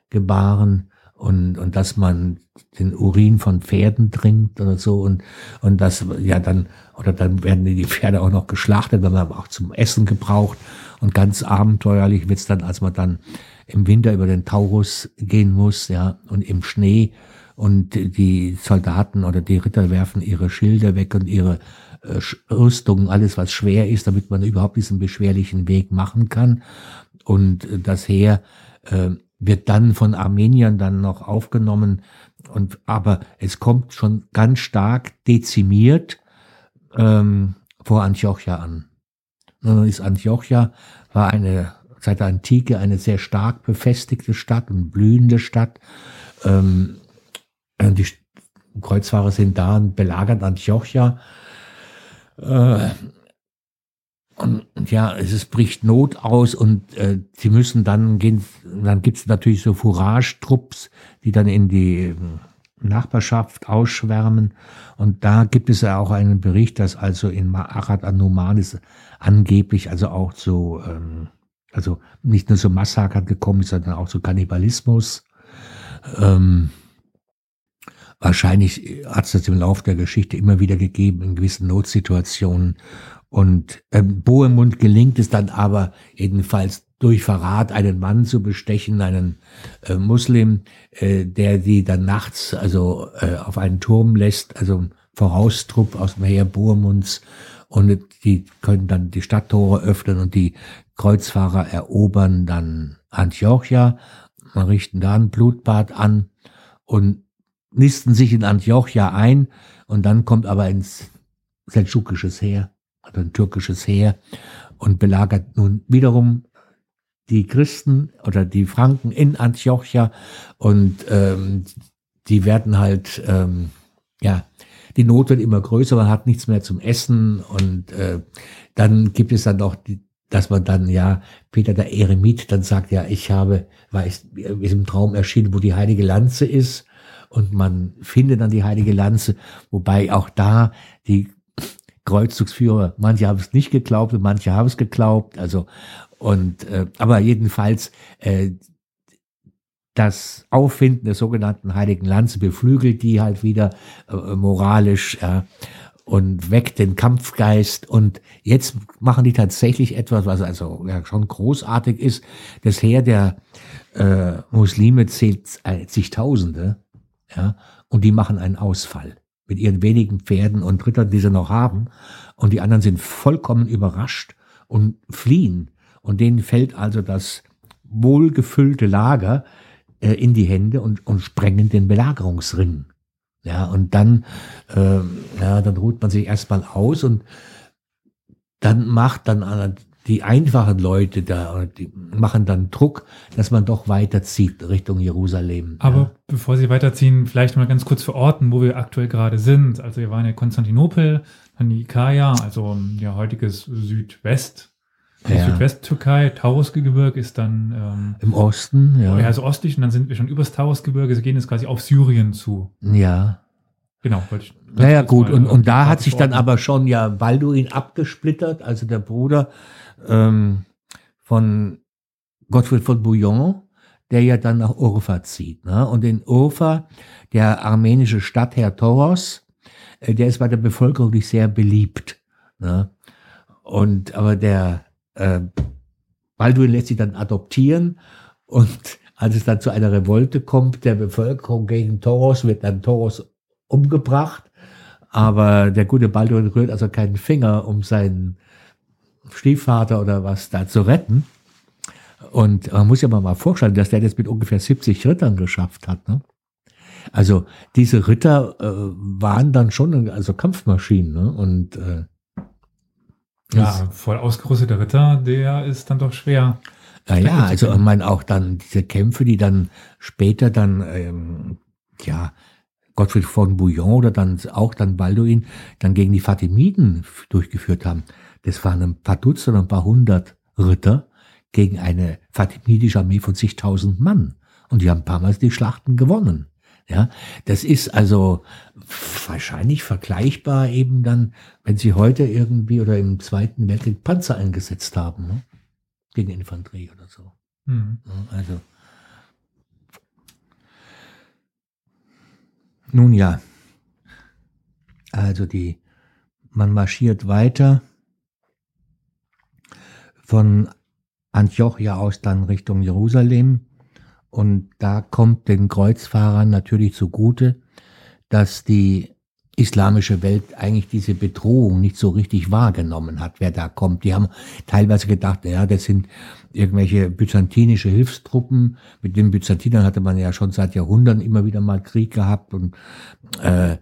gebaren und, und dass man den Urin von Pferden trinkt oder so und, und das, ja, dann, oder dann werden die Pferde auch noch geschlachtet, dann aber auch zum Essen gebraucht und ganz abenteuerlich wird's dann, als man dann im Winter über den Taurus gehen muss, ja, und im Schnee und die Soldaten oder die Ritter werfen ihre Schilder weg und ihre äh, Rüstungen, alles was schwer ist, damit man überhaupt diesen beschwerlichen Weg machen kann und das Heer äh, wird dann von Armeniern dann noch aufgenommen und aber es kommt schon ganz stark dezimiert ähm, vor Antiochia an. Dann ist Antiochia, war eine seit der Antike eine sehr stark befestigte Stadt und blühende Stadt. Ähm, die Kreuzfahrer sind da und belagern Antiochia. Äh, und, ja, es ist, bricht Not aus und äh, sie müssen dann gehen, dann gibt es natürlich so Fourage-Trupps, die dann in die äh, Nachbarschaft ausschwärmen. Und da gibt es ja auch einen Bericht, dass also in Ma'arat an-Numanis angeblich also auch so, ähm, also nicht nur so Massaker gekommen ist, sondern auch so Kannibalismus. Ähm, wahrscheinlich hat es das im Laufe der Geschichte immer wieder gegeben in gewissen Notsituationen. Und ähm, Bohemund gelingt es dann aber jedenfalls durch Verrat einen Mann zu bestechen, einen äh, Muslim, äh, der die dann nachts also äh, auf einen Turm lässt, also Voraustrupp aus dem Heer Bohemunds. Und die können dann die Stadttore öffnen und die Kreuzfahrer erobern dann Antiochia, man richten da ein Blutbad an und nisten sich in Antiochia ein. Und dann kommt aber ins seldschukisches Heer also ein türkisches Heer und belagert nun wiederum die Christen oder die Franken in Antiochia und ähm, die werden halt, ähm, ja, die Not wird immer größer, man hat nichts mehr zum Essen und äh, dann gibt es dann auch die, dass man dann ja, Peter der Eremit dann sagt, ja, ich habe, weiß, ist im Traum erschienen, wo die heilige Lanze ist und man findet dann die heilige Lanze, wobei auch da die Kreuzzugsführer. Manche haben es nicht geglaubt und manche haben es geglaubt. Also und äh, aber jedenfalls äh, das Auffinden der sogenannten Heiligen Lanze beflügelt die halt wieder äh, moralisch ja, und weckt den Kampfgeist. Und jetzt machen die tatsächlich etwas, was also ja, schon großartig ist. Das Heer der äh, Muslime zählt äh, zigtausende, ja, und die machen einen Ausfall mit ihren wenigen Pferden und Rittern, die sie noch haben. Und die anderen sind vollkommen überrascht und fliehen. Und denen fällt also das wohlgefüllte Lager äh, in die Hände und, und sprengen den Belagerungsring. Ja, und dann, äh, ja, dann ruht man sich erstmal aus und dann macht dann die einfachen Leute da, die machen dann Druck, dass man doch weiterzieht Richtung Jerusalem. Aber ja. bevor Sie weiterziehen, vielleicht mal ganz kurz verorten, wo wir aktuell gerade sind. Also wir waren ja Konstantinopel, dann die Ikaia, also ja heutiges Südwest. Ja. Südwesttürkei, Taurusgebirge ist dann ähm, im Osten, ja. Ja, also östlich und dann sind wir schon übers Taurusgebirge, sie gehen jetzt quasi auf Syrien zu. Ja. Genau, wollte ich. Naja, gut, und, und da hat sich dann aber schon ja Balduin abgesplittert, also der Bruder ähm, von Gottfried von Bouillon, der ja dann nach Urfa zieht. Ne? Und in Urfa, der armenische Stadtherr Toros, äh, der ist bei der Bevölkerung nicht sehr beliebt. Ne? Und aber der äh, Balduin lässt sich dann adoptieren und als es dann zu einer Revolte kommt der Bevölkerung gegen Toros, wird dann Toros umgebracht. Aber der gute Balduin rührt also keinen Finger, um seinen Stiefvater oder was da zu retten. Und man muss ja mal vorstellen, dass der das mit ungefähr 70 Rittern geschafft hat. Ne? Also diese Ritter äh, waren dann schon also Kampfmaschinen. Ne? Und äh, ja, voll ausgerüsteter Ritter, der ist dann doch schwer. Naja, also ich meine auch dann diese Kämpfe, die dann später dann ähm, ja Gottfried von Bouillon oder dann auch dann Balduin dann gegen die Fatimiden durchgeführt haben. Das waren ein paar Dutzend, ein paar hundert Ritter gegen eine fatimidische Armee von zigtausend Mann. Und die haben ein paar Mal die Schlachten gewonnen. Ja, das ist also wahrscheinlich vergleichbar eben dann, wenn sie heute irgendwie oder im Zweiten Weltkrieg Panzer eingesetzt haben, ne? gegen Infanterie oder so. Mhm. Also. Nun ja, also die, man marschiert weiter von Antiochia aus dann Richtung Jerusalem. Und da kommt den Kreuzfahrern natürlich zugute, dass die islamische Welt eigentlich diese Bedrohung nicht so richtig wahrgenommen hat, wer da kommt. Die haben teilweise gedacht, ja, das sind irgendwelche byzantinische Hilfstruppen. Mit den Byzantinern hatte man ja schon seit Jahrhunderten immer wieder mal Krieg gehabt und äh,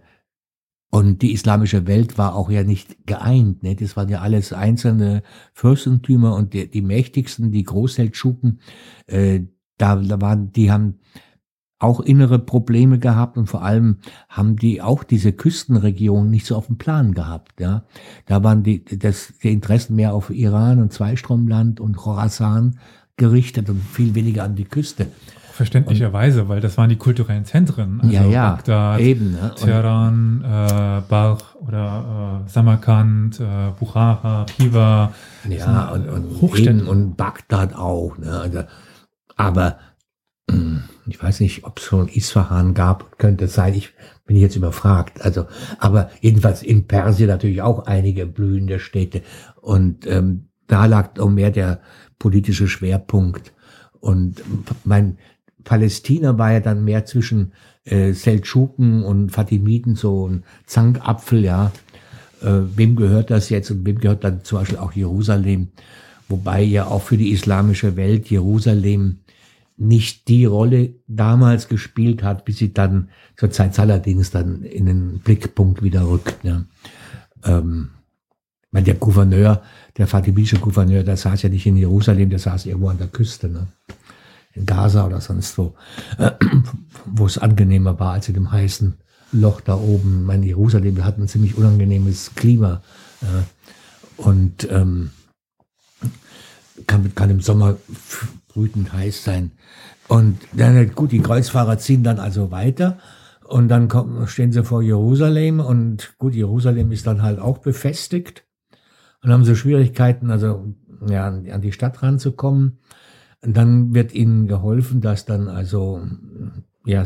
Und die islamische Welt war auch ja nicht geeint. Ne? Das waren ja alles einzelne Fürstentümer und die, die mächtigsten, die Großseldschuken, äh, da, da waren, die haben auch innere Probleme gehabt und vor allem haben die auch diese Küstenregion nicht so auf dem Plan gehabt. Ja, da waren die, das, die Interessen mehr auf Iran und Zweistromland und Khorasan gerichtet und viel weniger an die Küste. Verständlicherweise, weil das waren die kulturellen Zentren. Also ja, ja, Bagdad, eben, ne? Teheran, äh, Balch oder äh, Samarkand, äh, Bukhara, Piva. Ja, und, und, eben, und Bagdad auch. Ne? Also, aber hm, ich weiß nicht, ob es schon Isfahan gab, könnte es sein. Ich bin jetzt überfragt. Also, aber jedenfalls in Persien natürlich auch einige blühende Städte. Und ähm, da lag auch mehr der politische Schwerpunkt. Und mein Palästina war ja dann mehr zwischen äh, Seldschuken und Fatimiden so ein Zankapfel, ja. Äh, wem gehört das jetzt und wem gehört dann zum Beispiel auch Jerusalem? Wobei ja auch für die islamische Welt Jerusalem nicht die Rolle damals gespielt hat, bis sie dann zur Zeit Saladins dann in den Blickpunkt wieder rückt. Ne? Ähm, meine, der Gouverneur, der fatimidische Gouverneur, der saß ja nicht in Jerusalem, der saß irgendwo an der Küste. Ne? In Gaza oder sonst wo, äh, wo es angenehmer war als in dem heißen Loch da oben. Mein Jerusalem hat ein ziemlich unangenehmes Klima äh, und ähm, kann, kann im Sommer brütend heiß sein. Und dann, gut, die Kreuzfahrer ziehen dann also weiter und dann kommen, stehen sie vor Jerusalem und gut, Jerusalem ist dann halt auch befestigt und haben so Schwierigkeiten, also ja, an die Stadt ranzukommen. Dann wird ihnen geholfen, dass dann also, ja,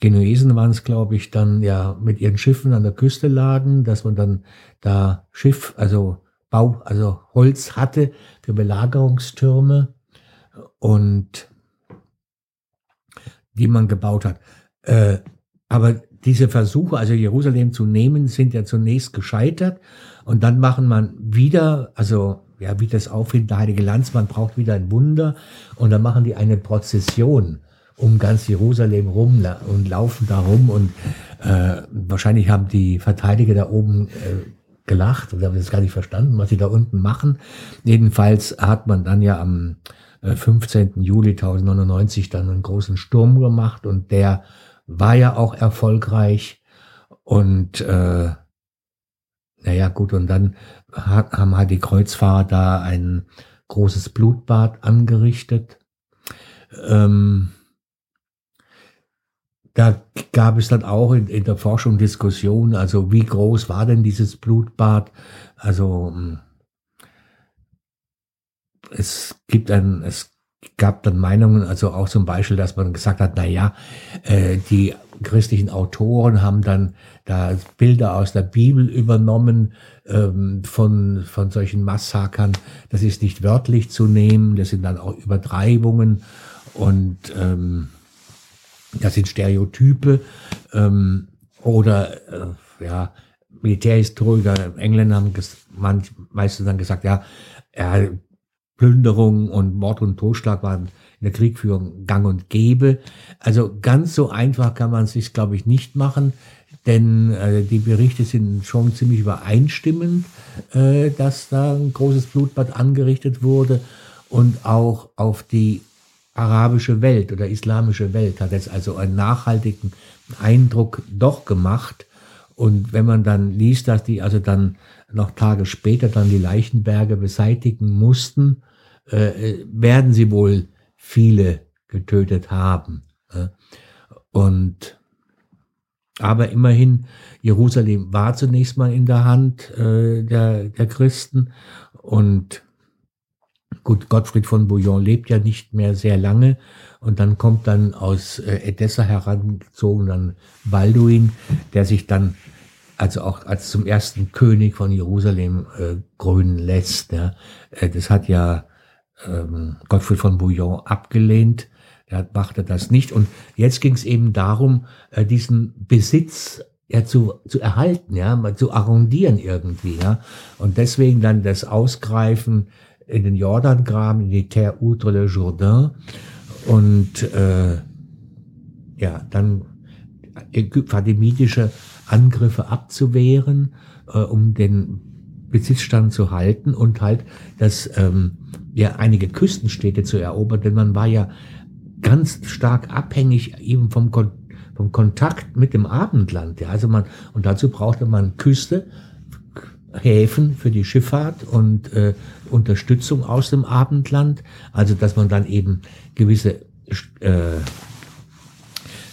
Genuesen waren es, glaube ich, dann ja mit ihren Schiffen an der Küste lagen, dass man dann da Schiff, also Bau, also Holz hatte für Belagerungstürme und die man gebaut hat. Äh, aber diese Versuche, also Jerusalem zu nehmen, sind ja zunächst gescheitert und dann machen man wieder, also ja, wie das auffiel, der heilige Landsmann braucht wieder ein Wunder und dann machen die eine Prozession um ganz Jerusalem rum und laufen da rum und äh, wahrscheinlich haben die Verteidiger da oben äh, gelacht und haben das gar nicht verstanden, was sie da unten machen. Jedenfalls hat man dann ja am äh, 15. Juli 1099 dann einen großen Sturm gemacht und der war ja auch erfolgreich und äh, naja, gut, und dann haben halt die Kreuzfahrer da ein großes Blutbad angerichtet. Ähm, da gab es dann auch in, in der Forschung Diskussionen, also wie groß war denn dieses Blutbad? Also hm, es gibt ein, es gab dann Meinungen, also auch zum Beispiel, dass man gesagt hat, na ja, äh, die christlichen Autoren haben dann da Bilder aus der Bibel übernommen ähm, von, von solchen Massakern. Das ist nicht wörtlich zu nehmen, das sind dann auch Übertreibungen und ähm, das sind Stereotype ähm, oder äh, ja, Militärhistoriker, Engländer haben manch, meistens dann gesagt, ja, ja, Plünderung und Mord und Totschlag waren in der Kriegführung gang und gäbe. Also ganz so einfach kann man es sich, glaube ich, nicht machen, denn äh, die Berichte sind schon ziemlich übereinstimmend, äh, dass da ein großes Blutbad angerichtet wurde und auch auf die arabische Welt oder islamische Welt hat es also einen nachhaltigen Eindruck doch gemacht. Und wenn man dann liest, dass die also dann noch Tage später dann die Leichenberge beseitigen mussten, äh, werden sie wohl viele getötet haben. Äh. Und aber immerhin, Jerusalem war zunächst mal in der Hand äh, der, der Christen und gut, Gottfried von Bouillon lebt ja nicht mehr sehr lange und dann kommt dann aus äh, Edessa herangezogen dann Balduin, der sich dann also auch als zum ersten König von Jerusalem äh, krönen lässt. Ja. Äh, das hat ja ähm, Gottfried von Bouillon abgelehnt. Er machte das nicht. Und jetzt ging es eben darum, äh, diesen Besitz ja, zu, zu erhalten, ja, zu arrondieren irgendwie, ja. Und deswegen dann das Ausgreifen in den Jordangraben, in die Terre Outre le Jourdain. Und äh, ja, dann fadimitische Angriffe abzuwehren, äh, um den Besitzstand zu halten und halt das ähm, ja einige Küstenstädte zu erobern, denn man war ja ganz stark abhängig eben vom, Kon vom Kontakt mit dem Abendland. Ja. Also man, und dazu brauchte man Küste, Häfen für die Schifffahrt und äh, Unterstützung aus dem Abendland. Also dass man dann eben gewisse äh,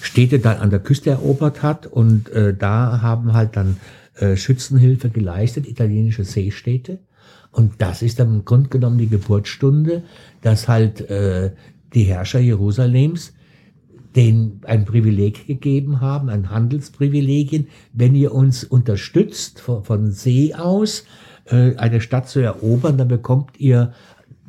Städte dann an der Küste erobert hat und äh, da haben halt dann äh, Schützenhilfe geleistet, italienische Seestädte. Und das ist dann im Grunde genommen die Geburtsstunde, dass halt äh, die Herrscher Jerusalems den ein Privileg gegeben haben, ein Handelsprivilegien, wenn ihr uns unterstützt von, von See aus, äh, eine Stadt zu erobern, dann bekommt ihr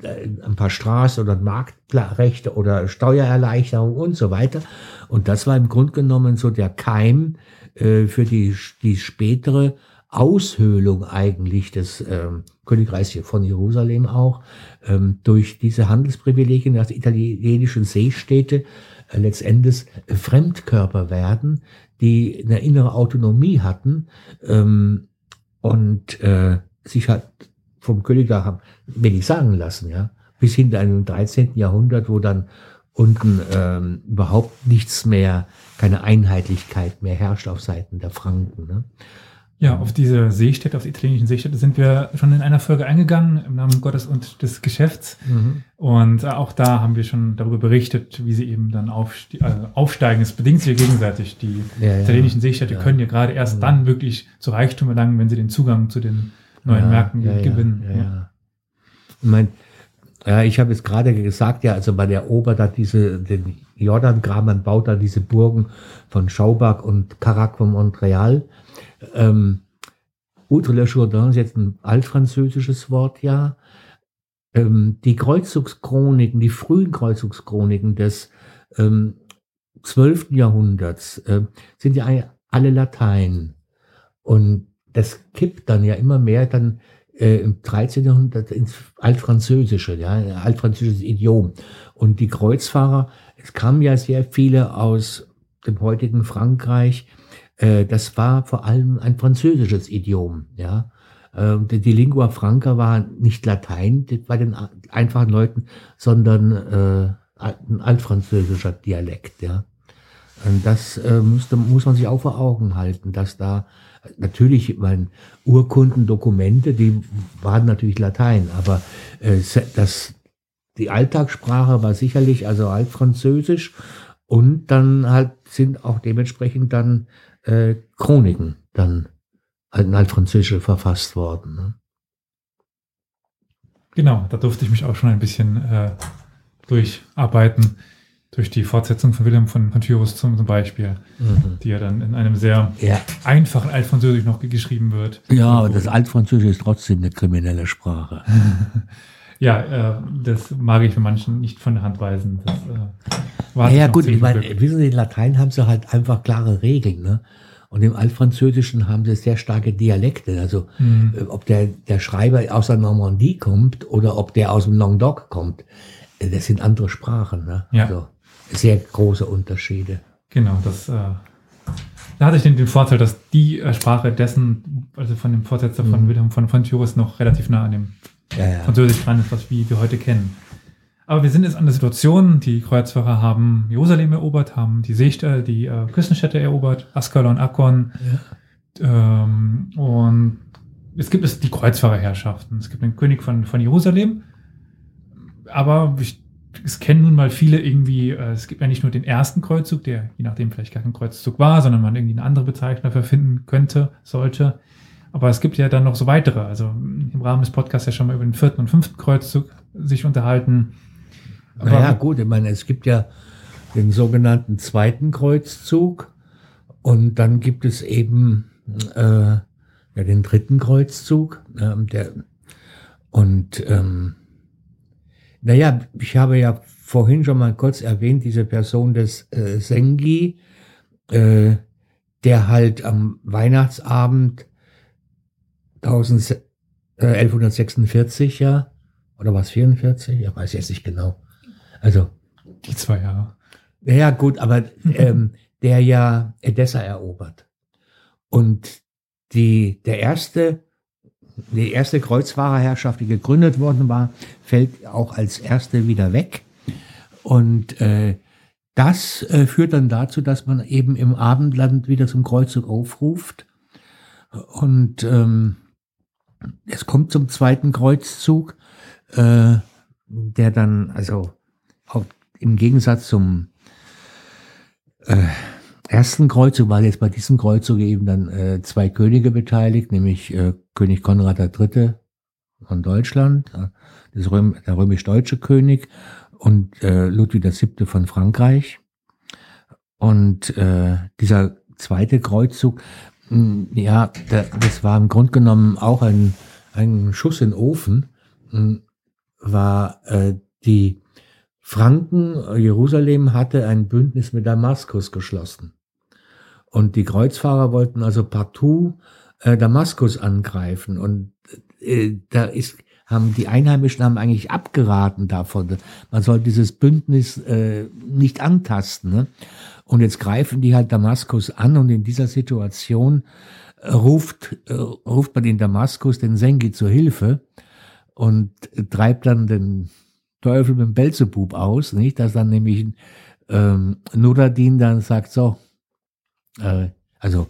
äh, ein paar Straßen oder Marktrechte oder Steuererleichterung und so weiter. Und das war im Grunde genommen so der Keim äh, für die, die spätere Aushöhlung eigentlich des ähm, Königreichs von Jerusalem auch ähm, durch diese Handelsprivilegien der italienischen Seestädte äh, letztendlich Fremdkörper werden, die eine innere Autonomie hatten ähm, und äh, sich halt vom König da haben wenig sagen lassen, ja, bis hin im 13. Jahrhundert, wo dann unten ähm, überhaupt nichts mehr, keine Einheitlichkeit mehr herrscht auf Seiten der Franken. Ne? Ja, auf diese Seestädte, auf die italienischen Seestädte sind wir schon in einer Folge eingegangen, im Namen Gottes und des Geschäfts. Mhm. Und äh, auch da haben wir schon darüber berichtet, wie sie eben dann aufste äh, aufsteigen. Es bedingt sich ja gegenseitig. Die ja, italienischen Seestädte ja. können ja gerade erst ja. dann wirklich zu Reichtum erlangen, wenn sie den Zugang zu den neuen Märkten gewinnen. Ja, ja. Ich meine, ja, ich habe jetzt gerade gesagt, ja, also man erobert da diese, den Jordangraben, man baut da diese Burgen von Schaubach und Carac von Montreal. Ähm, Outre le Jourdain ist jetzt ein altfranzösisches Wort, ja. Ähm, die Kreuzungschroniken, die frühen Kreuzungschroniken des ähm, 12. Jahrhunderts äh, sind ja alle Latein. Und das kippt dann ja immer mehr dann äh, im 13. Jahrhundert ins Altfranzösische, ja, altfranzösisches Idiom. Und die Kreuzfahrer, es kamen ja sehr viele aus dem heutigen Frankreich, äh, das war vor allem ein französisches Idiom, ja. Äh, die Lingua Franca war nicht Latein bei den einfachen Leuten, sondern äh, ein altfranzösischer Dialekt, ja. Und das äh, musste, muss man sich auch vor Augen halten, dass da natürlich, mein Urkunden, Dokumente, die waren natürlich Latein, aber äh, das, die Alltagssprache war sicherlich also altfranzösisch und dann halt sind auch dementsprechend dann äh, Chroniken dann in Altfranzösisch verfasst worden. Ne? Genau, da durfte ich mich auch schon ein bisschen äh, durcharbeiten, durch die Fortsetzung von Wilhelm von, von Tyrus zum, zum Beispiel, mhm. die ja dann in einem sehr ja. einfachen Altfranzösisch noch geschrieben wird. Ja, aber das Altfranzösisch ist trotzdem eine kriminelle Sprache. ja, äh, das mag ich für manchen nicht von der Hand weisen. Das, äh, ja, ja gut, ich meine, wissen Sie, in Latein haben sie halt einfach klare Regeln, ne? Und im Altfranzösischen haben sie sehr starke Dialekte. Also mhm. Äh, ob der, der Schreiber aus der Normandie kommt oder ob der aus dem Languedoc kommt, äh, das sind andere Sprachen. Ne? Ja. Also sehr große Unterschiede. Genau, das äh, da hatte ich den, den Vorteil, dass die äh, Sprache dessen, also von dem Vorsetzer von mhm. Wilhelm von, von Tyrus noch relativ nah an dem ja, ja. Französisch dran ist, was wir, wir heute kennen. Aber wir sind jetzt an der Situation, die Kreuzfahrer haben Jerusalem erobert, haben die Seestädte, die äh, Küstenstädte erobert, Askalon, Akkon. Ja. Ähm, und es gibt es die Kreuzfahrerherrschaften. Es gibt den König von, von Jerusalem. Aber ich, es kennen nun mal viele irgendwie, äh, es gibt ja nicht nur den ersten Kreuzzug, der je nachdem vielleicht gar kein Kreuzzug war, sondern man irgendwie eine andere Bezeichnung dafür finden könnte, sollte. Aber es gibt ja dann noch so weitere. Also im Rahmen des Podcasts ja schon mal über den vierten und fünften Kreuzzug sich unterhalten. Naja, gut, ich meine, es gibt ja den sogenannten zweiten Kreuzzug und dann gibt es eben äh, ja, den dritten Kreuzzug. Äh, der, und ähm, naja, ich habe ja vorhin schon mal kurz erwähnt, diese Person des äh, Sengi, äh, der halt am Weihnachtsabend 1000, äh, 1146 ja, oder was 44, ja, weiß jetzt nicht genau, also. Die zwei Jahre. Ja, gut, aber ähm, der ja Edessa erobert. Und die, der erste, die erste Kreuzfahrerherrschaft, die gegründet worden war, fällt auch als erste wieder weg. Und äh, das äh, führt dann dazu, dass man eben im Abendland wieder zum Kreuzzug aufruft. Und ähm, es kommt zum zweiten Kreuzzug, äh, der dann, also auch im Gegensatz zum äh, ersten Kreuzzug war jetzt bei diesem Kreuzzug eben dann äh, zwei Könige beteiligt, nämlich äh, König Konrad III. von Deutschland, das Röm, der römisch-deutsche König und äh, Ludwig VII. von Frankreich. Und äh, dieser zweite Kreuzzug, ja, der, das war im Grunde genommen auch ein, ein Schuss in den Ofen, hm, war äh, die Franken, Jerusalem hatte ein Bündnis mit Damaskus geschlossen. Und die Kreuzfahrer wollten also partout äh, Damaskus angreifen. Und äh, da ist, haben die Einheimischen haben eigentlich abgeraten davon. Man soll dieses Bündnis äh, nicht antasten. Ne? Und jetzt greifen die halt Damaskus an und in dieser Situation äh, ruft, äh, ruft man in Damaskus den Sengi zur Hilfe und treibt dann den Teufel mit dem Belzebub aus, nicht? Dass dann nämlich ähm, Nuradin dann sagt, so, äh, also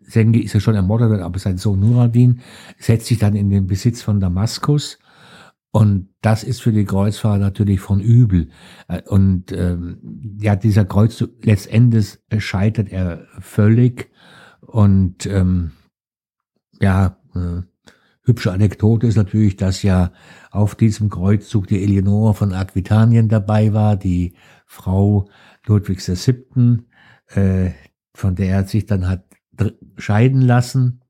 Sengi ist ja schon ermordet, aber sein Sohn Nuradin setzt sich dann in den Besitz von Damaskus und das ist für die Kreuzfahrer natürlich von übel. Äh, und ähm, ja, dieser Kreuzzug letztendlich scheitert er völlig. Und ähm, ja, äh, hübsche Anekdote ist natürlich, dass ja auf diesem Kreuzzug die Eleonore von Aquitanien dabei war, die Frau Ludwigs VII., äh, von der er sich dann hat scheiden lassen,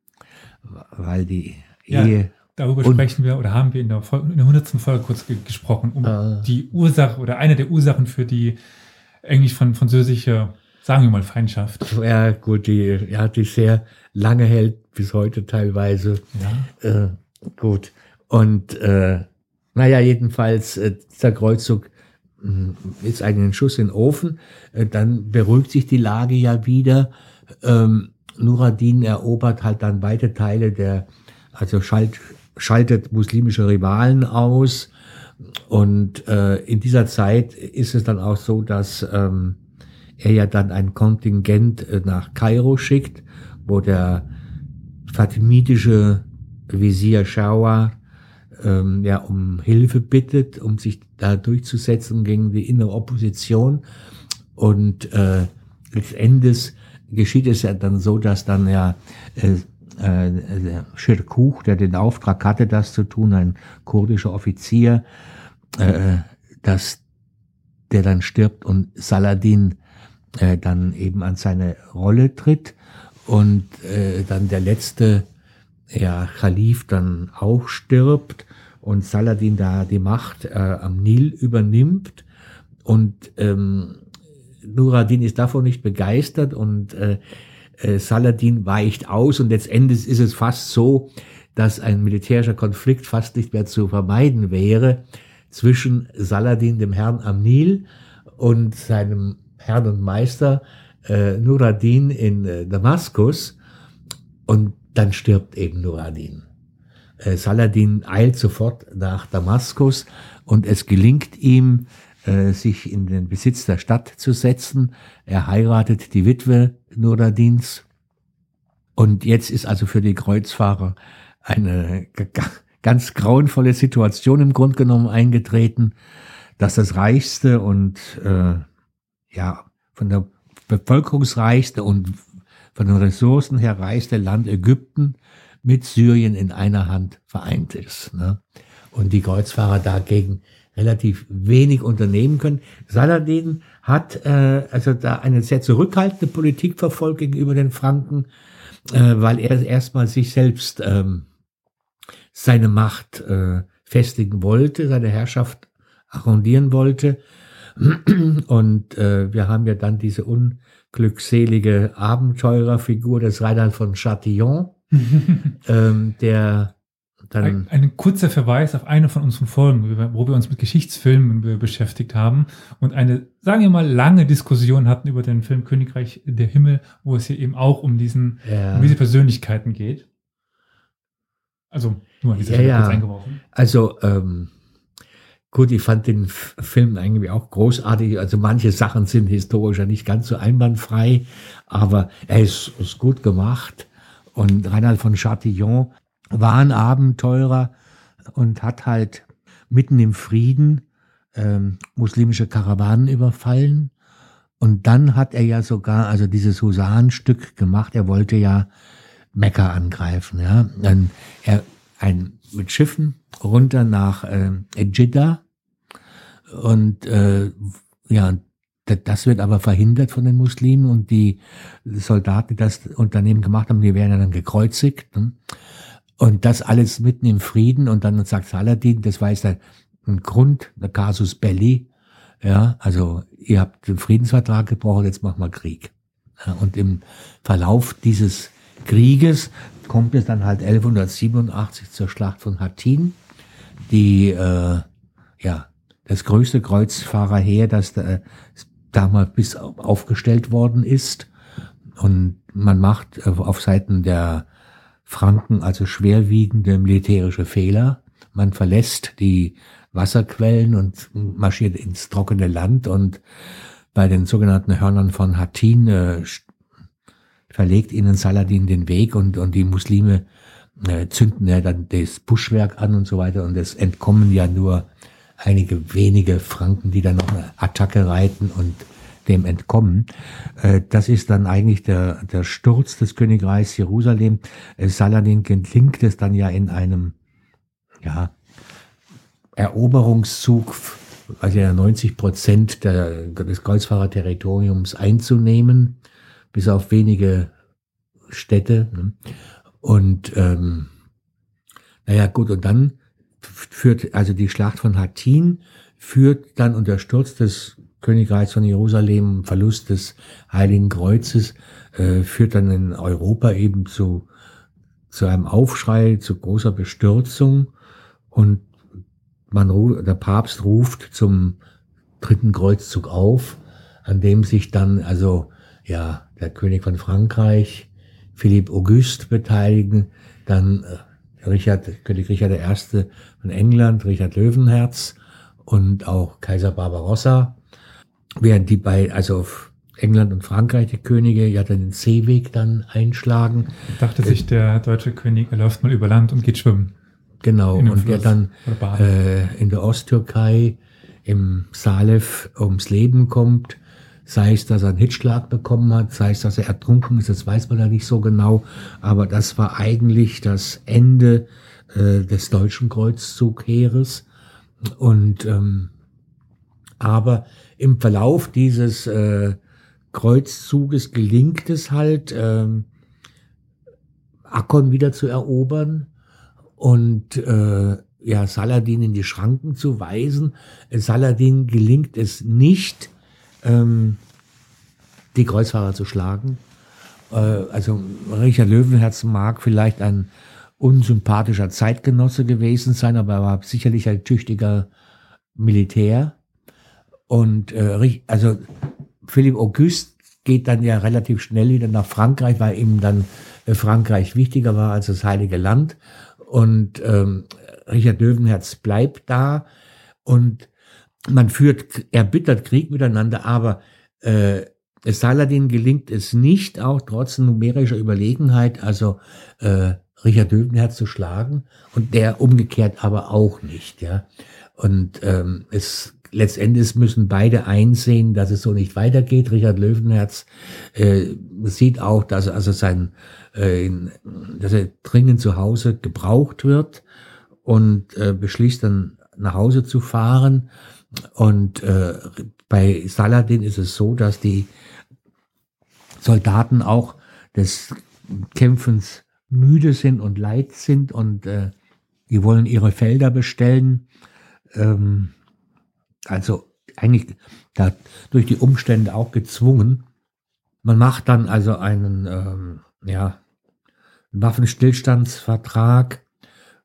weil die ja, Ehe. Darüber sprechen wir oder haben wir in der, Folge, in der 100. Folge kurz ge gesprochen, um äh, die Ursache oder eine der Ursachen für die englisch von französische, sagen wir mal, Feindschaft. Ja, gut, die, ja, die sehr lange hält, bis heute teilweise. Ja. Äh, gut. Und äh, naja, jedenfalls, äh, dieser Kreuzzug äh, ist eigentlich ein Schuss in den Ofen. Äh, dann beruhigt sich die Lage ja wieder. Ähm, Nuradin erobert halt dann weite Teile der, also schalt, schaltet muslimische Rivalen aus. Und äh, in dieser Zeit ist es dann auch so, dass ähm, er ja dann ein Kontingent äh, nach Kairo schickt, wo der fatimidische Visier Shawa ähm, ja um Hilfe bittet, um sich da durchzusetzen gegen die innere Opposition. Und äh, letztendlich geschieht es ja dann so, dass dann ja äh, äh, der Schirkuch, der den Auftrag hatte, das zu tun, ein kurdischer Offizier, äh, dass der dann stirbt und Saladin äh, dann eben an seine Rolle tritt. Und äh, dann der letzte ja, Khalif dann auch stirbt und Saladin da die Macht äh, am Nil übernimmt. Und ähm, Nuradin ist davon nicht begeistert und äh, äh, Saladin weicht aus und letztendlich ist es fast so, dass ein militärischer Konflikt fast nicht mehr zu vermeiden wäre zwischen Saladin, dem Herrn am Nil, und seinem Herrn und Meister äh, Nuradin in äh, Damaskus. Und dann stirbt eben Nuradin. Äh, Saladin eilt sofort nach Damaskus und es gelingt ihm, äh, sich in den Besitz der Stadt zu setzen. Er heiratet die Witwe Nuradins. Und jetzt ist also für die Kreuzfahrer eine ganz grauenvolle Situation im Grunde genommen eingetreten, dass das reichste und äh, ja von der bevölkerungsreichste und von den Ressourcen her reichste Land Ägypten mit Syrien in einer Hand vereint ist. Ne? Und die Kreuzfahrer dagegen relativ wenig unternehmen können. Saladin hat äh, also da eine sehr zurückhaltende Politik verfolgt gegenüber den Franken, äh, weil er erstmal sich selbst ähm, seine Macht äh, festigen wollte, seine Herrschaft arrondieren wollte. Und äh, wir haben ja dann diese unglückselige Abenteurerfigur des Reinhard von Chatillon, ähm, der ein, ein, kurzer Verweis auf eine von unseren Folgen, wo wir uns mit Geschichtsfilmen beschäftigt haben und eine, sagen wir mal, lange Diskussion hatten über den Film Königreich der Himmel, wo es hier eben auch um diesen, ja. um diese Persönlichkeiten geht. Also nur an dieser ja, kurz eingeworfen. Also ähm, gut, ich fand den Film eigentlich auch großartig. Also manche Sachen sind historisch ja nicht ganz so einwandfrei, aber er ist, ist gut gemacht. Und Reinhard von Chatillon war ein Abenteurer und hat halt mitten im Frieden ähm, muslimische Karawanen überfallen. Und dann hat er ja sogar, also dieses Husarenstück gemacht, er wollte ja Mekka angreifen. Ja? Dann er ein, mit Schiffen runter nach äh, Jeddah und äh, ja, das wird aber verhindert von den Muslimen und die Soldaten, die das Unternehmen gemacht haben, die werden dann gekreuzigt. Ne? Und das alles mitten im Frieden und dann sagt Saladin, das war jetzt ein, Grund, der Casus Belli, ja, also ihr habt den Friedensvertrag gebrochen, jetzt machen wir Krieg. Ja, und im Verlauf dieses Krieges kommt es dann halt 1187 zur Schlacht von Hattin, die äh, ja das größte Kreuzfahrerheer, das da, damals bis aufgestellt worden ist. Und man macht äh, auf Seiten der Franken also schwerwiegende militärische Fehler. Man verlässt die Wasserquellen und marschiert ins trockene Land und bei den sogenannten Hörnern von Hattin äh, verlegt ihnen Saladin den Weg und, und die Muslime äh, zünden ja dann das Buschwerk an und so weiter und es entkommen ja nur einige wenige Franken, die dann noch eine Attacke reiten und dem entkommen. Äh, das ist dann eigentlich der, der Sturz des Königreichs Jerusalem. Äh, Saladin gelingt es dann ja in einem ja, Eroberungszug, also ja 90 Prozent der, des Kreuzfahrerterritoriums einzunehmen bis auf wenige Städte. Ne? Und ähm, naja, gut, und dann führt also die Schlacht von Hattin führt dann unter Sturz des Königreichs von Jerusalem, Verlust des Heiligen Kreuzes, äh, führt dann in Europa eben zu, zu einem Aufschrei, zu großer Bestürzung und man, der Papst ruft zum dritten Kreuzzug auf, an dem sich dann also ja der König von Frankreich, Philipp Auguste beteiligen, dann äh, Richard, König Richard I. von England, Richard Löwenherz und auch Kaiser Barbarossa, während die bei, also auf England und Frankreich, die Könige, ja dann den Seeweg dann einschlagen. Dachte sich der deutsche König, er läuft mal über Land und geht schwimmen. Genau, und der dann äh, in der Osttürkei im Salef ums Leben kommt sei es, dass er einen Hitzschlag bekommen hat, sei es, dass er ertrunken ist, das weiß man ja nicht so genau, aber das war eigentlich das Ende äh, des deutschen Kreuzzugheeres und ähm, aber im Verlauf dieses äh, Kreuzzuges gelingt es halt, ähm, Akkon wieder zu erobern und äh, ja, Saladin in die Schranken zu weisen. Saladin gelingt es nicht, ähm, die Kreuzfahrer zu schlagen. Äh, also Richard Löwenherz mag vielleicht ein unsympathischer Zeitgenosse gewesen sein, aber er war sicherlich ein tüchtiger Militär. Und äh, also Philipp Auguste geht dann ja relativ schnell wieder nach Frankreich, weil ihm dann äh, Frankreich wichtiger war als das Heilige Land. Und ähm, Richard Löwenherz bleibt da und man führt erbittert Krieg miteinander, aber äh, Saladin gelingt es nicht, auch trotz numerischer Überlegenheit, also äh, Richard Döbenherz zu schlagen und der umgekehrt aber auch nicht, ja. Und ähm, es letztendlich müssen beide einsehen, dass es so nicht weitergeht. Richard Löwenherz äh, sieht auch, dass also sein, äh, dass er dringend zu Hause gebraucht wird und äh, beschließt dann nach Hause zu fahren und äh, bei Saladin ist es so, dass die Soldaten auch des Kämpfens müde sind und leid sind und äh, die wollen ihre Felder bestellen. Ähm, also eigentlich da durch die Umstände auch gezwungen. Man macht dann also einen ähm, ja, Waffenstillstandsvertrag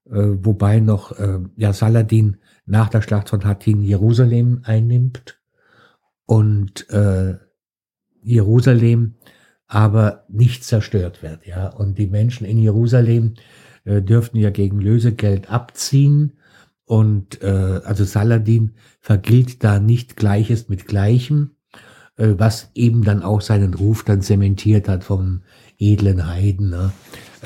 äh, wobei noch äh, ja Saladin nach der Schlacht von Hattin Jerusalem einnimmt und äh, Jerusalem aber nicht zerstört wird, ja. Und die Menschen in Jerusalem äh, dürften ja gegen Lösegeld abziehen und äh, also Saladin vergilt da nicht Gleiches mit Gleichem, äh, was eben dann auch seinen Ruf dann zementiert hat vom edlen Heiden, ne?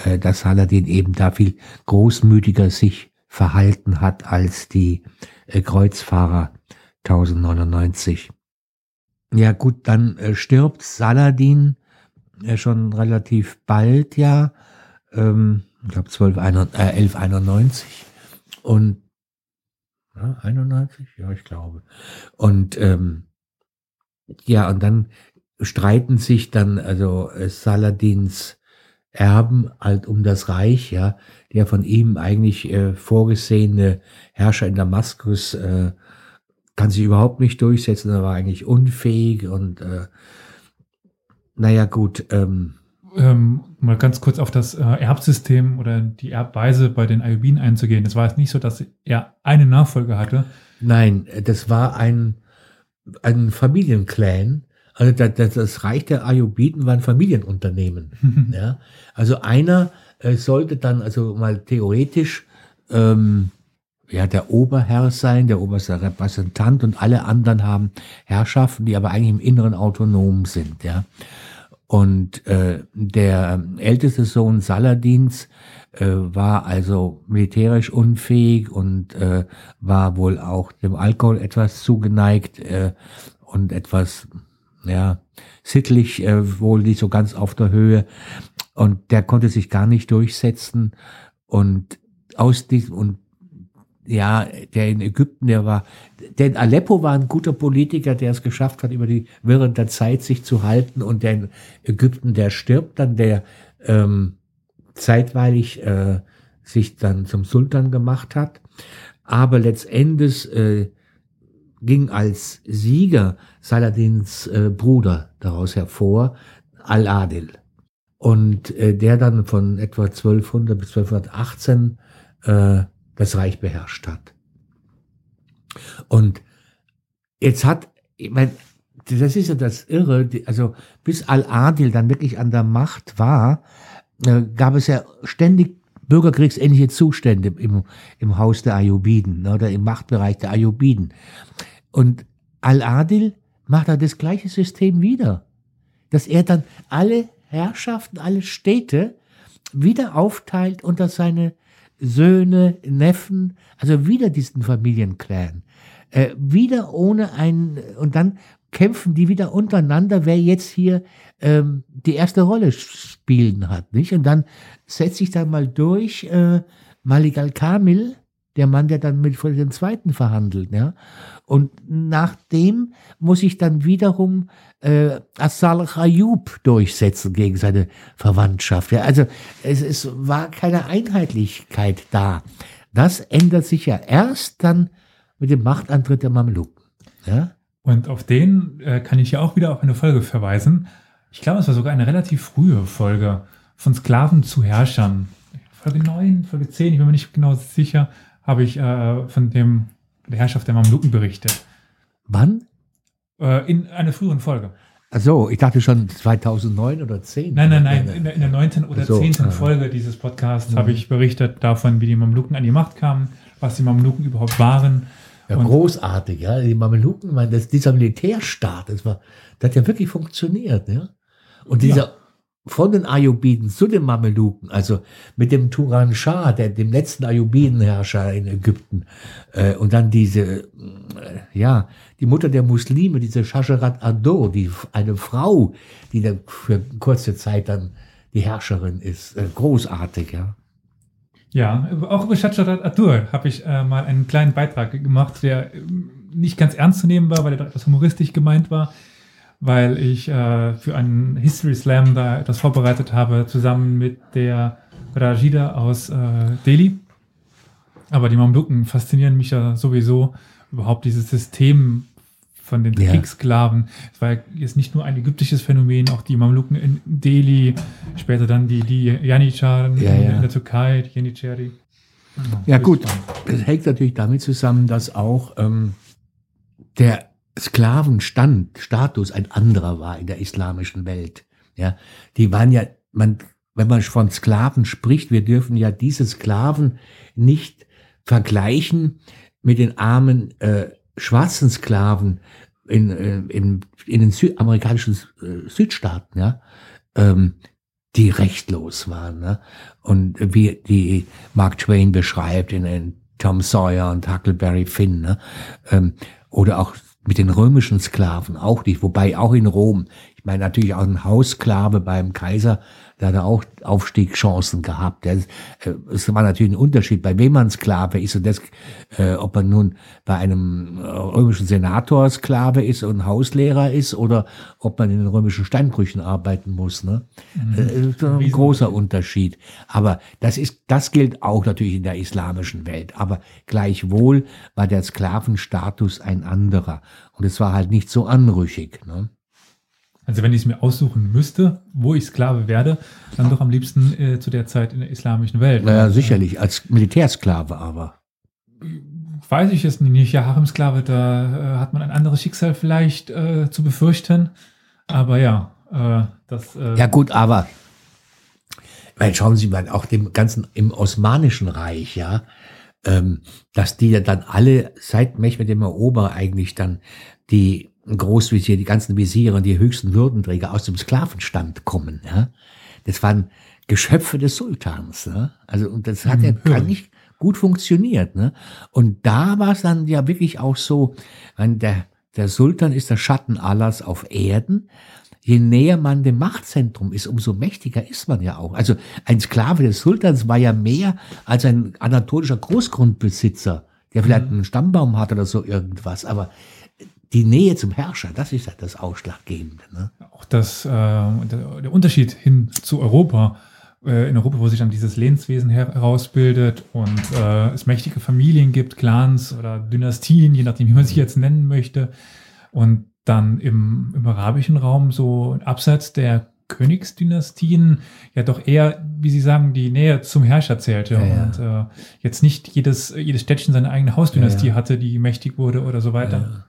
äh, dass Saladin eben da viel großmütiger sich verhalten hat als die äh, Kreuzfahrer 1099. Ja gut, dann äh, stirbt Saladin äh, schon relativ bald, ja, ähm, ich glaube 1191 und ja, 91, ja, ich glaube. Und ähm, ja, und dann streiten sich dann also äh, Saladins Erben halt um das Reich, ja, der von ihm eigentlich äh, vorgesehene Herrscher in Damaskus äh, kann sich überhaupt nicht durchsetzen, er war eigentlich unfähig und äh, naja gut. Ähm, ähm, mal ganz kurz auf das äh, Erbsystem oder die Erbweise bei den Ayubiden einzugehen. Es war jetzt nicht so, dass er eine Nachfolge hatte. Nein, das war ein, ein Familienclan, also das, das Reich der Ayubiden war ein Familienunternehmen. ja? Also einer äh, sollte dann also mal theoretisch ähm, ja der Oberherr sein, der oberste Repräsentant und alle anderen haben Herrschaften, die aber eigentlich im Inneren autonom sind. Ja? Und äh, der älteste Sohn Saladins äh, war also militärisch unfähig und äh, war wohl auch dem Alkohol etwas zugeneigt äh, und etwas ja, sittlich äh, wohl nicht so ganz auf der Höhe. Und der konnte sich gar nicht durchsetzen. Und aus diesem, und ja, der in Ägypten, der war, der in Aleppo war ein guter Politiker, der es geschafft hat, über die während der Zeit sich zu halten. Und der in Ägypten, der stirbt dann, der ähm, zeitweilig äh, sich dann zum Sultan gemacht hat. Aber letztendlich äh, ging als Sieger Saladins äh, Bruder daraus hervor, Al-Adil. Und äh, der dann von etwa 1200 bis 1218 äh, das Reich beherrscht hat. Und jetzt hat, ich meine, das ist ja das Irre, also bis Al-Adil dann wirklich an der Macht war, äh, gab es ja ständig bürgerkriegsähnliche Zustände im, im Haus der Ayubiden ne, oder im Machtbereich der Ayubiden. Und Al-Adil macht er das gleiche System wieder. Dass er dann alle Herrschaften, alle Städte wieder aufteilt unter seine Söhne, Neffen, also wieder diesen Familienclan. Äh, wieder ohne ein, und dann kämpfen die wieder untereinander, wer jetzt hier ähm, die erste Rolle spielen hat, nicht? Und dann setzt sich da mal durch äh, Malik al-Kamil, der Mann, der dann mit Friedrich II. verhandelt, ja. Und nachdem muss ich dann wiederum äh, Assal Ayub durchsetzen gegen seine Verwandtschaft. Ja. Also es, es war keine Einheitlichkeit da. Das ändert sich ja erst dann mit dem Machtantritt der Mamluken. Ja. Und auf den äh, kann ich ja auch wieder auf eine Folge verweisen. Ich glaube, es war sogar eine relativ frühe Folge von Sklaven zu Herrschern. Folge 9, Folge 10, ich bin mir nicht genau sicher habe ich äh, von dem, der Herrschaft der Mamluken berichtet. Wann? Äh, in einer früheren Folge. Ach so, ich dachte schon 2009 oder 10. Nein, nein, nein, in der, in der 9. oder so, 10. Ah. Folge dieses Podcasts mhm. habe ich berichtet davon, wie die Mamluken an die Macht kamen, was die Mamluken überhaupt waren. Ja, großartig, ja. Die Mameluken, mein, das, dieser Militärstaat, das war, das hat ja wirklich funktioniert, ja. Und dieser ja von den Ayubiden zu den Mameluken, also mit dem Turan Shah, der, dem letzten Ayubidenherrscher in Ägypten, äh, und dann diese, äh, ja, die Mutter der Muslime, diese Shasharat Ado, die eine Frau, die dann für kurze Zeit dann die Herrscherin ist, äh, großartig, ja. Ja, auch über Shasharat Adur habe ich äh, mal einen kleinen Beitrag gemacht, der äh, nicht ganz ernst zu nehmen war, weil er etwas humoristisch gemeint war weil ich äh, für einen History Slam da etwas vorbereitet habe, zusammen mit der Rajida aus äh, Delhi. Aber die Mamluken faszinieren mich ja sowieso überhaupt dieses System von den ja. Kriegssklaven. Es war jetzt nicht nur ein ägyptisches Phänomen, auch die Mamluken in Delhi, später dann die, die Janitscharen ja, in, ja. in, der Türkei, die Janicheri. Ja gut, das hängt natürlich damit zusammen, dass auch ähm, der Sklavenstand, Status ein anderer war in der islamischen Welt. Ja, die waren ja, man, wenn man von Sklaven spricht, wir dürfen ja diese Sklaven nicht vergleichen mit den armen äh, schwarzen Sklaven in, äh, in, in den südamerikanischen äh, Südstaaten, ja, ähm, die rechtlos waren. Ne? Und wie die Mark Twain beschreibt in, in Tom Sawyer und Huckleberry Finn, ne? ähm, oder auch mit den römischen Sklaven auch nicht, wobei auch in Rom, ich meine natürlich auch ein Haussklave beim Kaiser da hat er auch Aufstiegschancen gehabt. Es war natürlich ein Unterschied, bei wem man Sklave ist und das, äh, ob man nun bei einem äh, römischen Senator Sklave ist und Hauslehrer ist oder ob man in den römischen Steinbrüchen arbeiten muss. Ne? Mhm. Das ist ein großer Unterschied. Aber das ist, das gilt auch natürlich in der islamischen Welt. Aber gleichwohl war der Sklavenstatus ein anderer. Und es war halt nicht so anrüchig. Ne? Also wenn ich es mir aussuchen müsste, wo ich Sklave werde, dann doch am liebsten äh, zu der Zeit in der islamischen Welt. Naja, sicherlich, als Militärsklave aber. Weiß ich es nicht. Ja, Haremsklave, da äh, hat man ein anderes Schicksal vielleicht äh, zu befürchten. Aber ja, äh, das. Äh, ja gut, aber weil schauen Sie mal, auch dem ganzen im Osmanischen Reich, ja, ähm, dass die ja dann alle seit Mehmed dem Eroberer eigentlich dann die Großvisier, die ganzen Visiere und die höchsten Würdenträger aus dem Sklavenstand kommen. Ja? Das waren Geschöpfe des Sultans. Ne? Also und das hat ja gar nicht gut funktioniert. Ne? Und da war es dann ja wirklich auch so, wenn der, der Sultan ist der Schatten Allahs auf Erden. Je näher man dem Machtzentrum ist, umso mächtiger ist man ja auch. Also ein Sklave des Sultans war ja mehr als ein anatolischer Großgrundbesitzer, der vielleicht mhm. einen Stammbaum hat oder so irgendwas. Aber die Nähe zum Herrscher, das ist ja das Ausschlaggebende. Ne? Auch das, äh, der, Unterschied hin zu Europa, äh, in Europa, wo sich dann dieses Lehnswesen herausbildet und äh, es mächtige Familien gibt, Clans oder Dynastien, je nachdem, wie man sich jetzt nennen möchte. Und dann im, im arabischen Raum so abseits der Königsdynastien ja doch eher, wie Sie sagen, die Nähe zum Herrscher zählte ja, ja. und äh, jetzt nicht jedes, jedes Städtchen seine eigene Hausdynastie ja, hatte, die mächtig wurde oder so weiter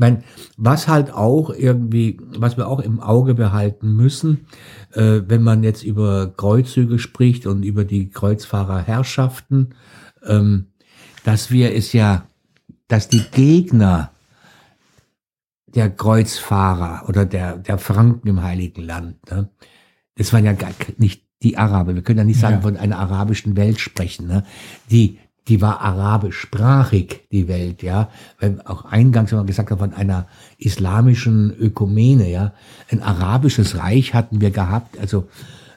mein, was halt auch irgendwie, was wir auch im Auge behalten müssen, äh, wenn man jetzt über Kreuzzüge spricht und über die Kreuzfahrerherrschaften, ähm, dass wir es ja, dass die Gegner der Kreuzfahrer oder der, der Franken im Heiligen Land, ne, das waren ja gar nicht die Araber. Wir können ja nicht sagen, ja. von einer arabischen Welt sprechen. Ne? Die, die war arabischsprachig, die Welt, ja. Weil auch eingangs, wenn man gesagt hat, von einer islamischen Ökumene, ja. Ein arabisches Reich hatten wir gehabt, also,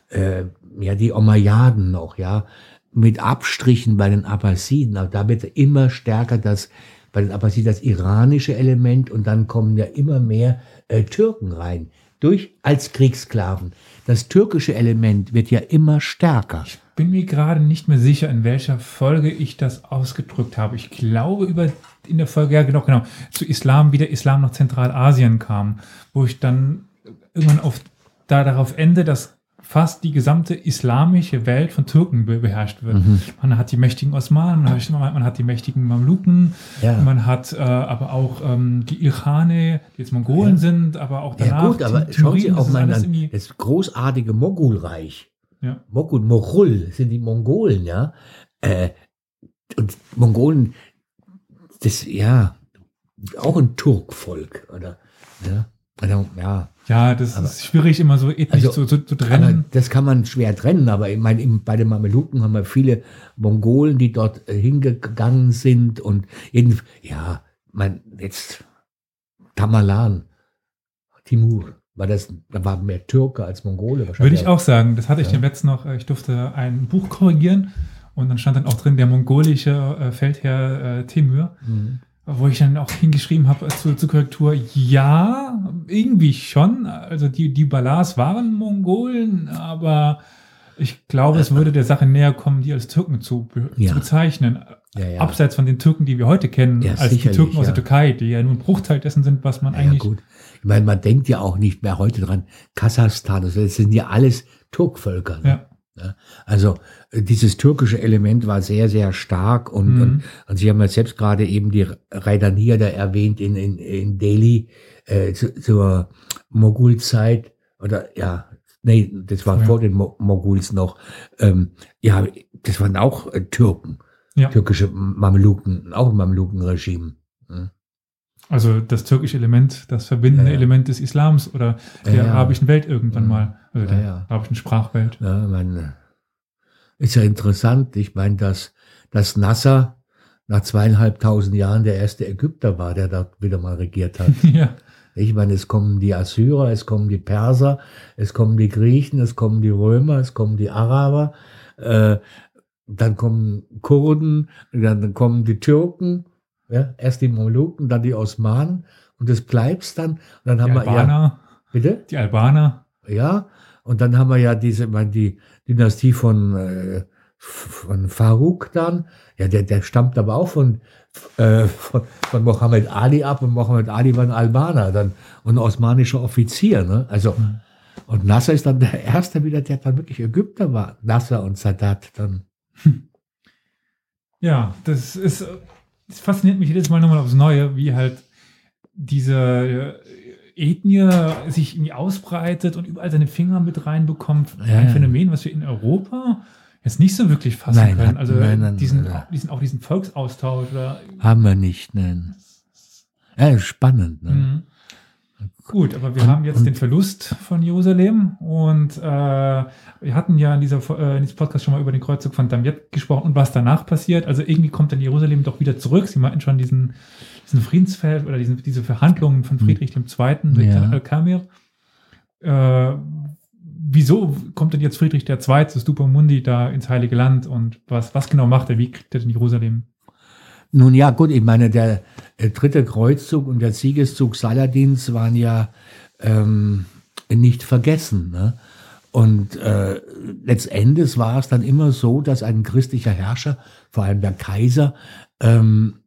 äh, ja, die Omayyaden noch, ja. Mit Abstrichen bei den Abbasiden, aber da wird immer stärker das, bei den Abbasiden das iranische Element und dann kommen ja immer mehr äh, Türken rein. Durch als Kriegssklaven. Das türkische Element wird ja immer stärker. Bin mir gerade nicht mehr sicher, in welcher Folge ich das ausgedrückt habe. Ich glaube über in der Folge, ja genau, genau, zu Islam, wie der Islam nach Zentralasien kam, wo ich dann irgendwann auf, da darauf ende, dass fast die gesamte islamische Welt von Türken beherrscht wird. Mhm. Man hat die mächtigen Osmanen, man hat, man hat die mächtigen Mamluken, ja. man hat äh, aber auch ähm, die Irane, die jetzt Mongolen ja. sind, aber auch danach. Ja gut, aber schauen Sie auch mal das großartige Mogulreich. Ja. Mogul, Moghul sind die Mongolen, ja. Äh, und Mongolen, das, ja, auch ein Turkvolk, oder? Ja. Also, ja. Ja, das aber, ist schwierig, immer so ethnisch also, zu, zu, zu, trennen. Das kann man schwer trennen, aber ich meine, bei den Mameluken haben wir viele Mongolen, die dort äh, hingegangen sind und jeden, ja, mein, jetzt Tamalan, Timur, war das, da war mehr Türke als Mongole wahrscheinlich. Würde ich auch sagen. Das hatte ich ja. dem letzten noch, äh, ich durfte ein Buch korrigieren und dann stand dann auch drin der mongolische äh, Feldherr äh, Temür. Mhm wo ich dann auch hingeschrieben habe zur, zur Korrektur, ja, irgendwie schon. Also die, die Balas waren Mongolen, aber ich glaube, es würde der Sache näher kommen, die als Türken zu, ja. zu bezeichnen. Ja, ja. Abseits von den Türken, die wir heute kennen, als die Türken aus der Türkei, die ja nur ein Bruchteil dessen sind, was man eigentlich. Gut. Ich meine, man denkt ja auch nicht mehr heute dran, Kasachstan, das sind ja alles Turkvölker. Ne? Ja. Also äh, dieses türkische Element war sehr, sehr stark und, mhm. und, und Sie haben ja selbst gerade eben die Raidanier da erwähnt in, in, in Delhi äh, zu, zur Mogulzeit oder ja, nee, das war ja. vor den Mo Moguls noch. Ähm, ja, das waren auch äh, Türken, ja. türkische Mameluken, auch Mamelukenregime. Ja. Also das türkische Element, das verbindende ja, Element des Islams oder der arabischen Welt irgendwann mal, also der arabischen Sprachwelt. Ja, man, ist ja interessant. Ich meine, dass, dass Nasser nach zweieinhalbtausend Jahren der erste Ägypter war, der da wieder mal regiert hat. ja. Ich meine, es kommen die Assyrer, es kommen die Perser, es kommen die Griechen, es kommen die Römer, es kommen die Araber, äh, dann kommen Kurden, dann kommen die Türken, ja, erst die Molukken, dann die Osmanen und das bleibt's dann. Und dann die haben Albaner, wir ja, bitte? Die Albaner. Ja, und dann haben wir ja diese, meine, die Dynastie von, äh, von Farouk dann. Ja, der, der stammt aber auch von, äh, von, von Mohammed Ali ab und Mohammed Ali war ein Albaner dann und ein osmanischer Offizier. Ne? Also, mhm. und Nasser ist dann der Erste wieder, der dann wirklich Ägypter war. Nasser und Sadat dann. Ja, das ist, das fasziniert mich jedes Mal nochmal aufs Neue, wie halt diese Ethnie sich irgendwie ausbreitet und überall seine Finger mit reinbekommt. Ja, ein Phänomen, was wir in Europa jetzt nicht so wirklich fassen nein, können. Also nein, nein, diesen, nein. diesen, auch diesen Volksaustausch. Oder Haben wir nicht, nein. Ja, spannend. Ne? Mhm. Gut, aber wir haben jetzt den Verlust von Jerusalem und äh, wir hatten ja in, dieser, äh, in diesem Podcast schon mal über den Kreuzzug von Damiet gesprochen und was danach passiert. Also irgendwie kommt dann Jerusalem doch wieder zurück. Sie meinten schon diesen, diesen Friedensfeld oder diesen, diese Verhandlungen von Friedrich II. mit ja. Al-Kamir. Äh, wieso kommt denn jetzt Friedrich II., das Mundi, da ins Heilige Land und was, was genau macht er? Wie kriegt er denn Jerusalem nun ja, gut, ich meine, der äh, dritte Kreuzzug und der Siegeszug Saladins waren ja ähm, nicht vergessen. Ne? Und äh, letztendlich war es dann immer so, dass ein christlicher Herrscher, vor allem der Kaiser, ähm,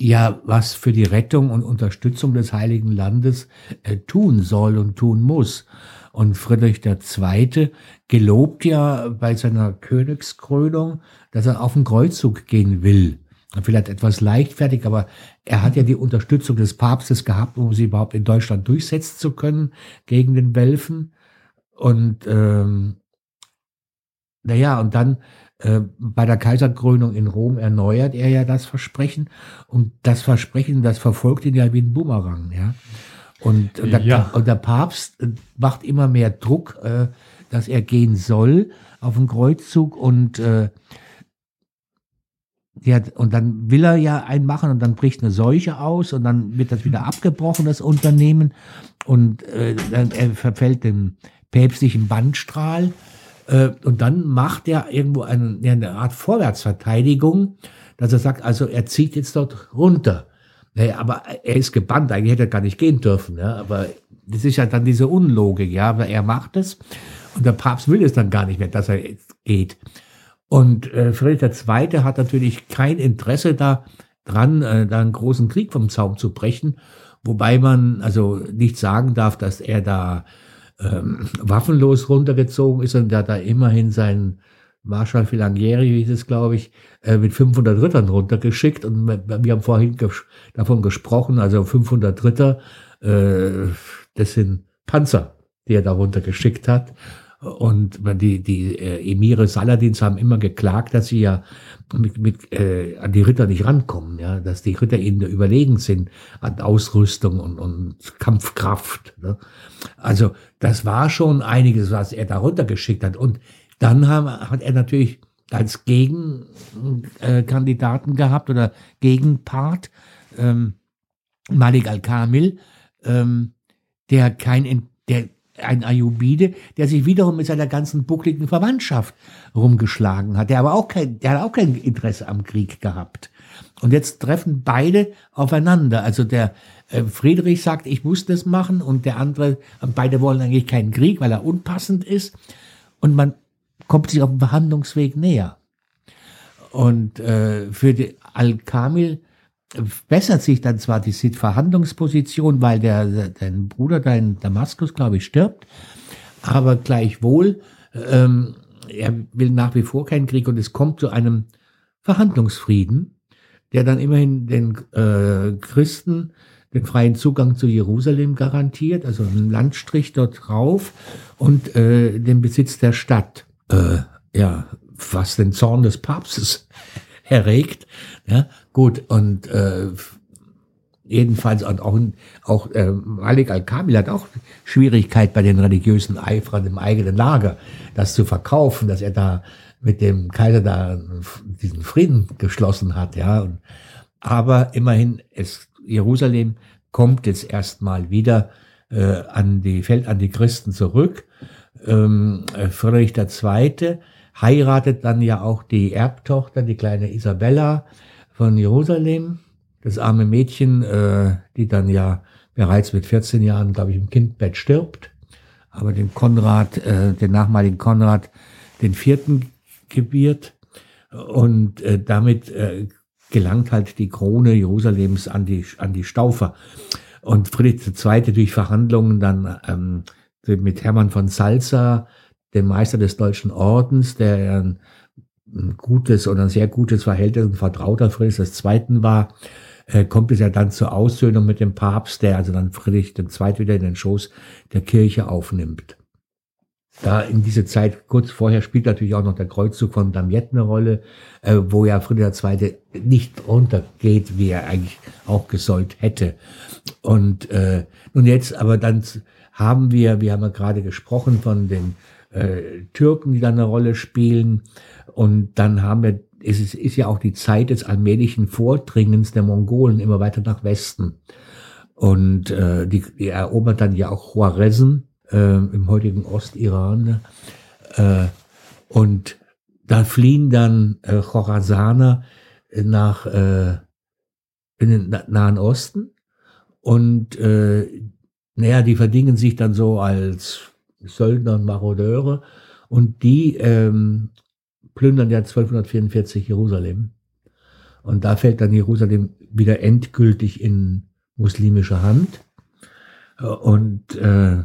ja was für die Rettung und Unterstützung des Heiligen Landes äh, tun soll und tun muss. Und Friedrich II. gelobt ja bei seiner Königskrönung, dass er auf den Kreuzzug gehen will vielleicht etwas leichtfertig, aber er hat ja die Unterstützung des Papstes gehabt, um sie überhaupt in Deutschland durchsetzen zu können gegen den Welfen. Und ähm, naja, und dann äh, bei der Kaiserkrönung in Rom erneuert er ja das Versprechen. Und das Versprechen, das verfolgt ihn ja wie ein Bumerang, ja. Und, und, der, ja. und der Papst macht immer mehr Druck, äh, dass er gehen soll auf den Kreuzzug und äh, ja, und dann will er ja einen machen und dann bricht eine Seuche aus und dann wird das wieder abgebrochen, das Unternehmen. Und äh, dann, er verfällt dem päpstlichen Bandstrahl. Äh, und dann macht er irgendwo eine, eine Art Vorwärtsverteidigung, dass er sagt, also er zieht jetzt dort runter. Naja, aber er ist gebannt, eigentlich hätte er gar nicht gehen dürfen. Ja, aber das ist ja dann diese Unlogik, ja, aber er macht es und der Papst will es dann gar nicht mehr, dass er geht. Und äh, Friedrich II. hat natürlich kein Interesse daran, äh, da einen großen Krieg vom Zaum zu brechen, wobei man also nicht sagen darf, dass er da ähm, waffenlos runtergezogen ist und der da immerhin seinen Marschall Filangieri, wie es glaube ich, äh, mit 500 Rittern runtergeschickt und wir haben vorhin ges davon gesprochen, also 500 Ritter, äh, das sind Panzer, die er da runtergeschickt hat und die, die äh, Emire Saladins haben immer geklagt, dass sie ja mit, mit äh, an die Ritter nicht rankommen, ja, dass die Ritter ihnen überlegen sind an Ausrüstung und, und Kampfkraft. Ne? Also das war schon einiges, was er da runtergeschickt hat. Und dann haben, hat er natürlich als Gegenkandidaten äh, gehabt oder Gegenpart ähm, Malik al-Kamil, ähm, der kein, der ein Ayubide, der sich wiederum mit seiner ganzen buckligen Verwandtschaft rumgeschlagen hat, der aber auch kein, der hat auch kein Interesse am Krieg gehabt. Und jetzt treffen beide aufeinander. Also der äh, Friedrich sagt, ich muss das machen und der andere, beide wollen eigentlich keinen Krieg, weil er unpassend ist. Und man kommt sich auf dem Verhandlungsweg näher. Und äh, für die Al-Kamil bessert sich dann zwar die Verhandlungsposition, weil der, dein Bruder, dein Damaskus, glaube ich, stirbt, aber gleichwohl ähm, er will nach wie vor keinen Krieg und es kommt zu einem Verhandlungsfrieden, der dann immerhin den äh, Christen den freien Zugang zu Jerusalem garantiert, also einen Landstrich dort drauf und äh, den Besitz der Stadt. Äh, ja, was den Zorn des Papstes erregt. Ja, gut, und äh, jedenfalls und auch, auch äh, Malik al-Kamil hat auch Schwierigkeit bei den religiösen Eiferern im eigenen Lager, das zu verkaufen, dass er da mit dem Kaiser da diesen Frieden geschlossen hat, ja. Und, aber immerhin, es, Jerusalem kommt jetzt erstmal wieder äh, an die, fällt an die Christen zurück. Ähm, Friedrich II. heiratet dann ja auch die Erbtochter, die kleine Isabella von Jerusalem, das arme Mädchen, äh, die dann ja bereits mit 14 Jahren, glaube ich, im Kindbett stirbt, aber den Konrad, äh, den nachmaligen Konrad, den vierten gebiert und äh, damit äh, gelangt halt die Krone Jerusalems an die, an die Staufer. Und Friedrich II. durch Verhandlungen dann ähm, mit Hermann von Salza, dem Meister des Deutschen Ordens, der ein, gutes oder ein sehr gutes Verhältnis und Vertrauter Friedrich II. war, äh, kommt es ja dann zur Aussöhnung mit dem Papst, der also dann Friedrich II. wieder in den Schoß der Kirche aufnimmt. Da in diese Zeit, kurz vorher, spielt natürlich auch noch der Kreuzzug von Damiette eine Rolle, äh, wo ja Friedrich II. nicht runtergeht, wie er eigentlich auch gesollt hätte. Und äh, nun jetzt aber dann haben wir, wir haben ja gerade gesprochen von den äh, Türken, die da eine Rolle spielen. Und dann haben wir, es ist, ist ja auch die Zeit des allmählichen Vordringens der Mongolen immer weiter nach Westen. Und äh, die, die erobert dann ja auch Khwarezm, äh, im heutigen Ostiran. Äh, und da fliehen dann äh, Chorasaner nach äh, in den Nahen Osten und äh, naja, die verdingen sich dann so als Söldner und Marodeure und die ähm, plündern ja 1244 Jerusalem. Und da fällt dann Jerusalem wieder endgültig in muslimische Hand. Und äh,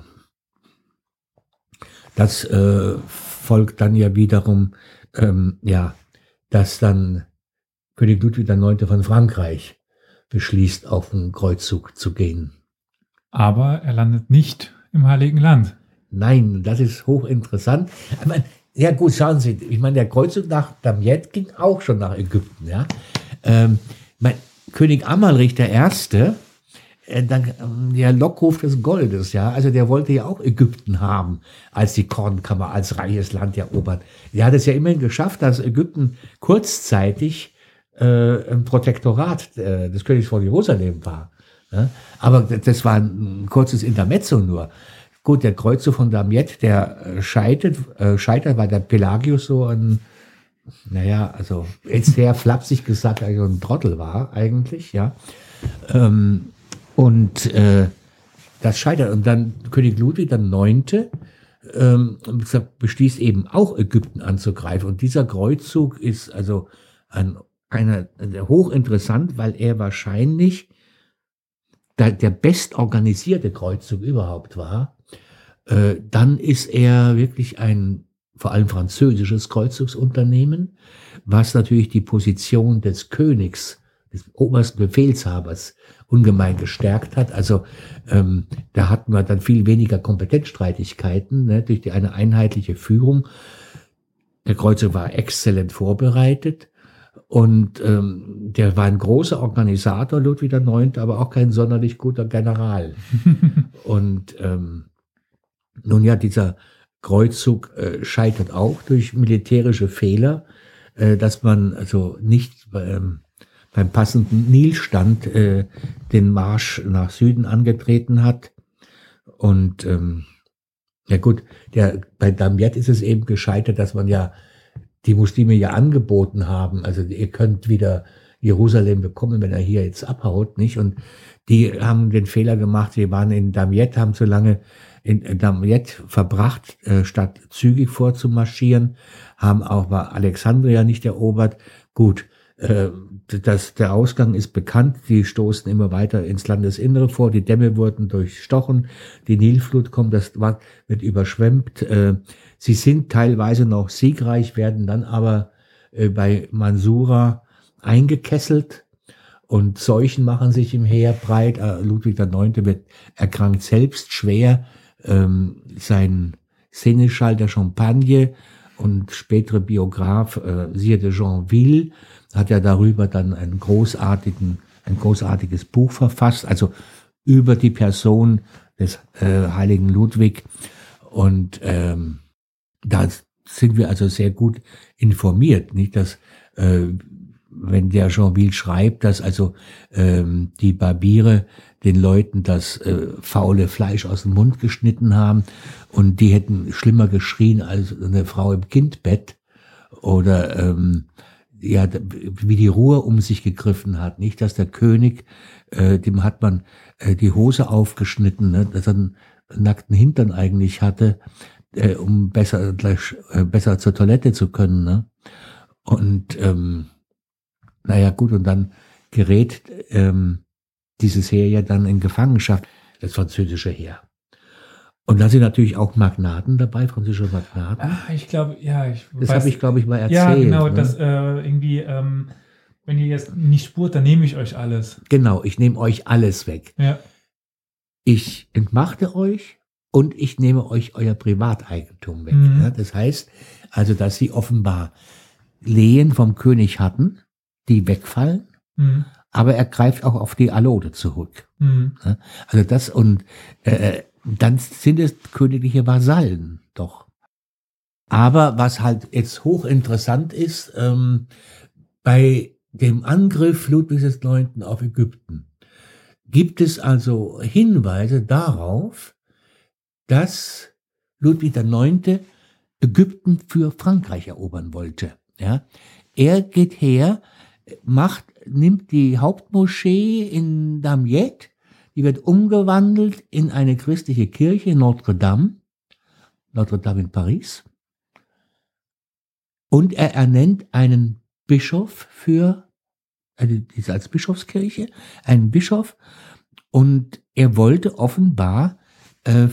das äh, folgt dann ja wiederum, ähm, ja, dass dann König Ludwig IX. von Frankreich beschließt, auf einen Kreuzzug zu gehen. Aber er landet nicht im Heiligen Land. Nein, das ist hochinteressant. meine, ja gut, schauen Sie, ich meine, der Kreuzzug nach Damiette ging auch schon nach Ägypten. Ja, ähm, mein, König Amalrich I., äh, dann, ähm, der Lockruf des Goldes, ja, also der wollte ja auch Ägypten haben, als die Kornkammer als reiches Land erobert. Der hat es ja immerhin geschafft, dass Ägypten kurzzeitig äh, ein Protektorat äh, des Königs von Jerusalem war. Ja? Aber das war ein kurzes Intermezzo nur. Gut, der Kreuzer von Damiette, der äh, scheitert, äh, scheitert, weil der Pelagius so ein, naja, also jetzt sehr flapsig gesagt, also ein Trottel war eigentlich, ja. Ähm, und äh, das scheitert. Und dann König Ludwig, der Neunte, ähm, beschließt eben auch Ägypten anzugreifen. Und dieser Kreuzzug ist also ein, einer, hochinteressant, weil er wahrscheinlich der, der bestorganisierte Kreuzzug überhaupt war. Äh, dann ist er wirklich ein vor allem französisches Kreuzzugsunternehmen, was natürlich die Position des Königs, des obersten Befehlshabers ungemein gestärkt hat. Also ähm, da hatten wir dann viel weniger Kompetenzstreitigkeiten ne, durch die, eine einheitliche Führung. Der Kreuzer war exzellent vorbereitet und ähm, der war ein großer Organisator, Ludwig IX., aber auch kein sonderlich guter General. und ähm, nun ja, dieser Kreuzzug äh, scheitert auch durch militärische Fehler, äh, dass man also nicht ähm, beim passenden Nilstand äh, den Marsch nach Süden angetreten hat. Und ähm, ja gut, der, bei Damiette ist es eben gescheitert, dass man ja die Muslime ja angeboten haben. Also ihr könnt wieder Jerusalem bekommen, wenn er hier jetzt abhaut, nicht? Und die haben den Fehler gemacht, sie waren in Damiette, haben zu lange in Damiette verbracht, äh, statt zügig vorzumarschieren, haben auch bei Alexandria nicht erobert. Gut, äh, das, der Ausgang ist bekannt, die stoßen immer weiter ins Landesinnere vor, die Dämme wurden durchstochen, die Nilflut kommt, das wird überschwemmt. Äh, sie sind teilweise noch siegreich, werden dann aber äh, bei Mansura eingekesselt und Seuchen machen sich im Heer breit. Äh, Ludwig IX. wird erkrankt selbst schwer. Ähm, sein Seneschall der Champagne und spätere Biograf äh, Sire de Jeanville hat ja darüber dann einen großartigen, ein großartiges Buch verfasst, also über die Person des äh, heiligen Ludwig. Und ähm, da sind wir also sehr gut informiert, nicht, dass äh, wenn der Jeanville schreibt, dass also ähm, die Barbiere den Leuten das äh, faule Fleisch aus dem Mund geschnitten haben. Und die hätten schlimmer geschrien als eine Frau im Kindbett. Oder ähm, ja, wie die Ruhe um sich gegriffen hat, nicht, dass der König, äh, dem hat man äh, die Hose aufgeschnitten, ne, dass er einen nackten Hintern eigentlich hatte, äh, um besser gleich äh, besser zur Toilette zu können, ne? Und ähm, naja, gut, und dann gerät ähm, dieses Heer ja dann in Gefangenschaft, das französische Heer. Und da sind natürlich auch Magnaten dabei, französische Magnaten. Ach, ich glaube, ja, ich Das habe ich, glaube ich, mal erzählt. Ja, genau, ne? das äh, irgendwie, ähm, wenn ihr jetzt nicht spurt, dann nehme ich euch alles. Genau, ich nehme euch alles weg. Ja. Ich entmachte euch und ich nehme euch euer Privateigentum weg. Mhm. Ja, das heißt also, dass sie offenbar Lehen vom König hatten, die wegfallen, Mhm. Aber er greift auch auf die Allode zurück. Mhm. Also das und äh, dann sind es königliche Vasallen doch. Aber was halt jetzt hochinteressant ist, ähm, bei dem Angriff Ludwigs IX. auf Ägypten gibt es also Hinweise darauf, dass Ludwig IX. Ägypten für Frankreich erobern wollte. Ja, er geht her, macht, nimmt die Hauptmoschee in Damiette, die wird umgewandelt in eine christliche Kirche, Notre Dame, Notre Dame in Paris. Und er ernennt einen Bischof für, also diese als Bischofskirche, einen Bischof. Und er wollte offenbar äh,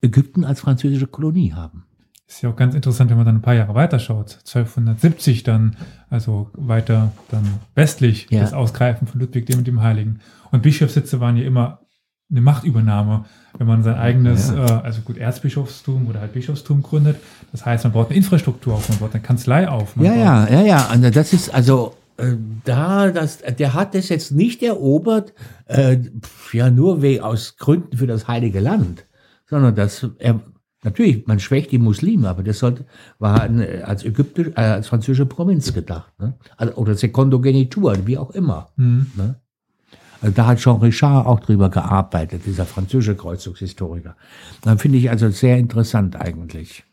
Ägypten als französische Kolonie haben. Ist ja auch ganz interessant, wenn man dann ein paar Jahre weiterschaut. 1270 dann, also weiter dann westlich, Ja. das Ausgreifen von Ludwig dem, dem Heiligen. Und Bischofssitze waren ja immer eine Machtübernahme, wenn man sein eigenes, Ja. äh, also gut, Erzbischofstum oder halt Bischofstum gründet. Das heißt, man baut eine Infrastruktur auf, man baut eine Kanzlei auf. Ja, ja, ja, ja. Also das ist also äh, da, das, der hat das jetzt nicht erobert, äh, ja nur wegen aus Gründen für das Heilige Land, sondern das er natürlich man schwächt die Muslime, aber das sollte war eine, als ägyptisch, äh, als französische Provinz gedacht, ne? Also, oder Secondogenitur, wie auch immer. Mhm. Ne? Also da hat Jean Richard auch drüber gearbeitet, dieser französische Kreuzzugshistoriker. Dann finde ich also sehr interessant eigentlich.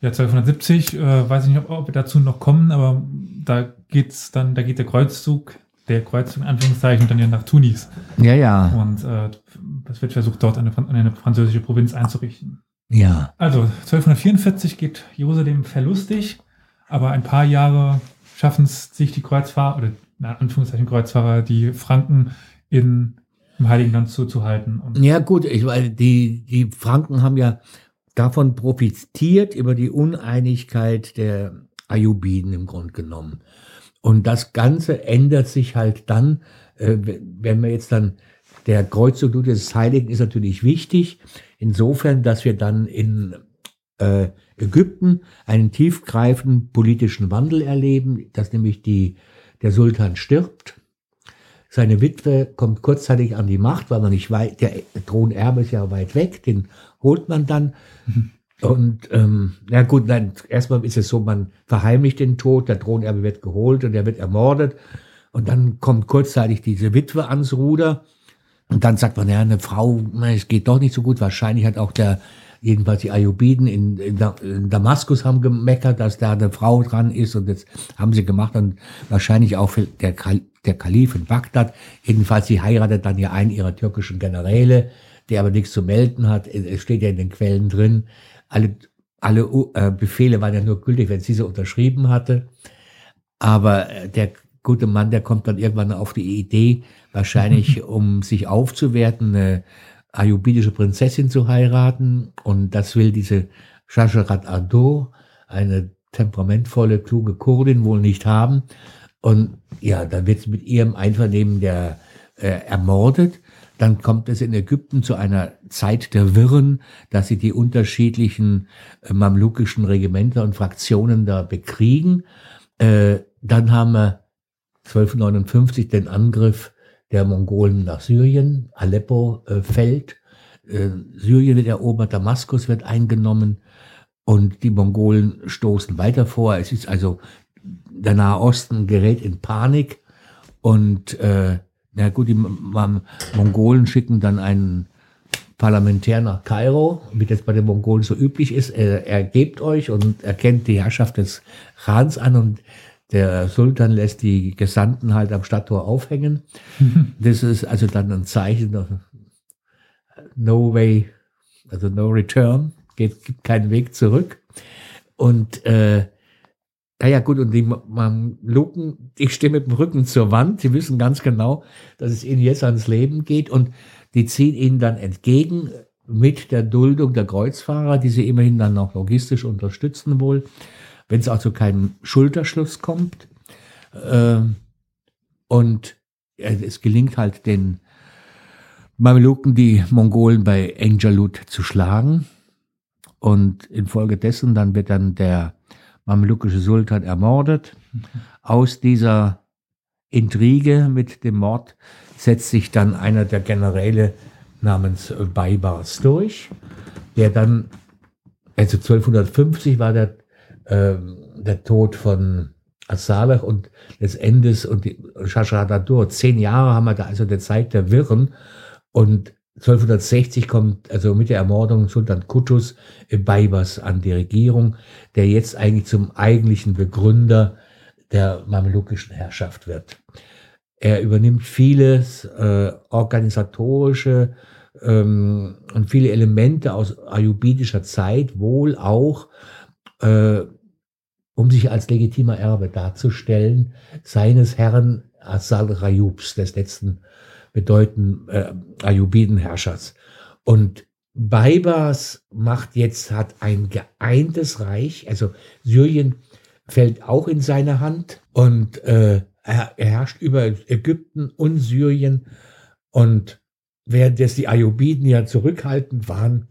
Ja, 1270, äh, weiß ich nicht, ob, ob wir dazu noch kommen, aber da geht's dann, da geht der Kreuzzug, der Kreuzzug in Anführungszeichen, dann ja nach Tunis. Ja, ja, Und äh, es wird versucht, dort eine, eine französische Provinz einzurichten. Ja. Also 1244 geht Jerusalem verlustig, aber ein paar Jahre schaffen es sich die Kreuzfahrer, oder in Anführungszeichen Kreuzfahrer, die Franken in, im Heiligen Land zuzuhalten. Und Ja, gut, ich meine, die, die Franken haben ja davon profitiert über die Uneinigkeit der Ayubiden im Grunde genommen. Und das Ganze ändert sich halt dann, äh, wenn wir jetzt dann, der Kreuzzug des Heiligen ist natürlich wichtig, insofern, dass wir dann in äh, Ägypten einen tiefgreifenden politischen Wandel erleben, dass nämlich die, der Sultan stirbt seine Witwe kommt kurzzeitig an die Macht, weil man nicht weit, der Thronerbe ist ja weit weg, den holt man dann. Und ähm, na gut, nein, erstmal ist es so, man verheimlicht den Tod, der Thronerbe wird geholt und er wird ermordet. Und dann kommt kurzzeitig diese Witwe ans Ruder. Und dann sagt man, ja, eine Frau, es geht doch nicht so gut. Wahrscheinlich hat auch der, jedenfalls die Ayubiden in, in, in Damaskus haben gemeckert, dass da eine Frau dran ist. Und das haben sie gemacht. Und wahrscheinlich auch der, der Kalif in Bagdad. Jedenfalls, sie heiratet dann ja einen ihrer türkischen Generäle, der aber nichts zu melden hat. Es steht ja in den Quellen drin. Alle, alle äh, Befehle waren ja nur gültig, wenn sie sie unterschrieben hatte. Aber äh, der, gute Mann, der kommt dann irgendwann auf die Idee, wahrscheinlich um sich aufzuwerten, eine ayubidische Prinzessin zu heiraten. Und das will diese Shajarat Ado, eine temperamentvolle, kluge Kurdin, wohl nicht haben. Und ja, dann wird mit ihrem Einvernehmen der äh, ermordet. Dann kommt es in Ägypten zu einer Zeit der Wirren, dass sie die unterschiedlichen äh, mamlukischen Regimenter und Fraktionen da bekriegen. Äh, dann haben wir 1259 den Angriff der Mongolen nach Syrien. Aleppo äh, fällt. Äh, Syrien wird erobert, Damaskus wird eingenommen und die Mongolen stoßen weiter vor. Es ist also, der Nahe Osten gerät in Panik und äh, na gut, die Mongolen schicken dann einen Parlamentär nach Kairo, wie das bei den Mongolen so üblich ist. Er, er gebt euch und erkennt die Herrschaft des Khans an und der Sultan lässt die Gesandten halt am Stadttor aufhängen. Das ist also dann ein Zeichen, no way, also no return, geht, gibt keinen Weg zurück. Und äh, naja gut, und die Mamluken, ich stehe mit dem Rücken zur Wand, sie wissen ganz genau, dass es ihnen jetzt ans Leben geht und die ziehen ihnen dann entgegen mit der Duldung der Kreuzfahrer, die sie immerhin dann auch logistisch unterstützen wohl, wenn es auch zu keinem Schulterschluss kommt. Äh, und es gelingt halt den Mameluken, die Mongolen bei Enjalut zu schlagen. Und infolgedessen dann wird dann der mamelukische Sultan ermordet. Aus dieser Intrige mit dem Mord setzt sich dann einer der Generäle namens Baibars durch, der dann, also 1250 war der, der Tod von Asalach und des Endes und die Shashadadur. Zehn Jahre haben wir da also der Zeit der Wirren und 1260 kommt also mit der Ermordung Sultan Kutus Baibas an die Regierung, der jetzt eigentlich zum eigentlichen Begründer der mamelukischen Herrschaft wird. Er übernimmt vieles äh, organisatorische ähm, und viele Elemente aus ayubidischer Zeit, wohl auch äh, um sich als legitimer Erbe darzustellen, seines Herrn Asal Rayubs, des letzten bedeuten äh, Ayubiden-Herrschers. Und Baibars macht jetzt, hat ein geeintes Reich, also Syrien fällt auch in seine Hand und äh, er, er herrscht über Ägypten und Syrien und während jetzt die Ayubiden ja zurückhaltend waren,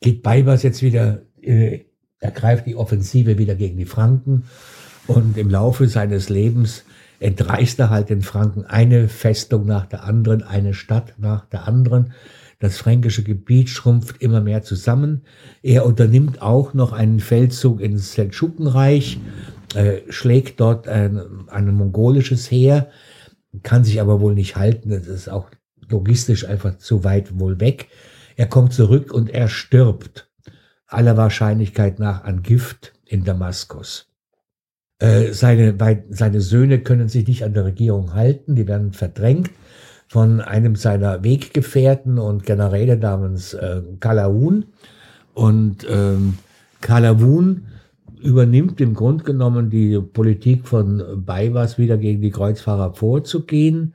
geht Baibars jetzt wieder, äh, ergreift die Offensive wieder gegen die Franken und im Laufe seines Lebens entreißt er halt den Franken eine Festung nach der anderen, eine Stadt nach der anderen. Das fränkische Gebiet schrumpft immer mehr zusammen. Er unternimmt auch noch einen Feldzug ins Seldschukenreich, äh, schlägt dort ein, ein mongolisches Heer, kann sich aber wohl nicht halten. Das ist auch logistisch einfach zu weit wohl weg. Er kommt zurück und er stirbt aller Wahrscheinlichkeit nach an Gift in Damaskus. Äh, seine, seine Söhne können sich nicht an der Regierung halten, die werden verdrängt von einem seiner Weggefährten und Generäle namens äh, Kalaun. Und ähm, Kalawun übernimmt im Grunde genommen die Politik von Baibas wieder gegen die Kreuzfahrer vorzugehen,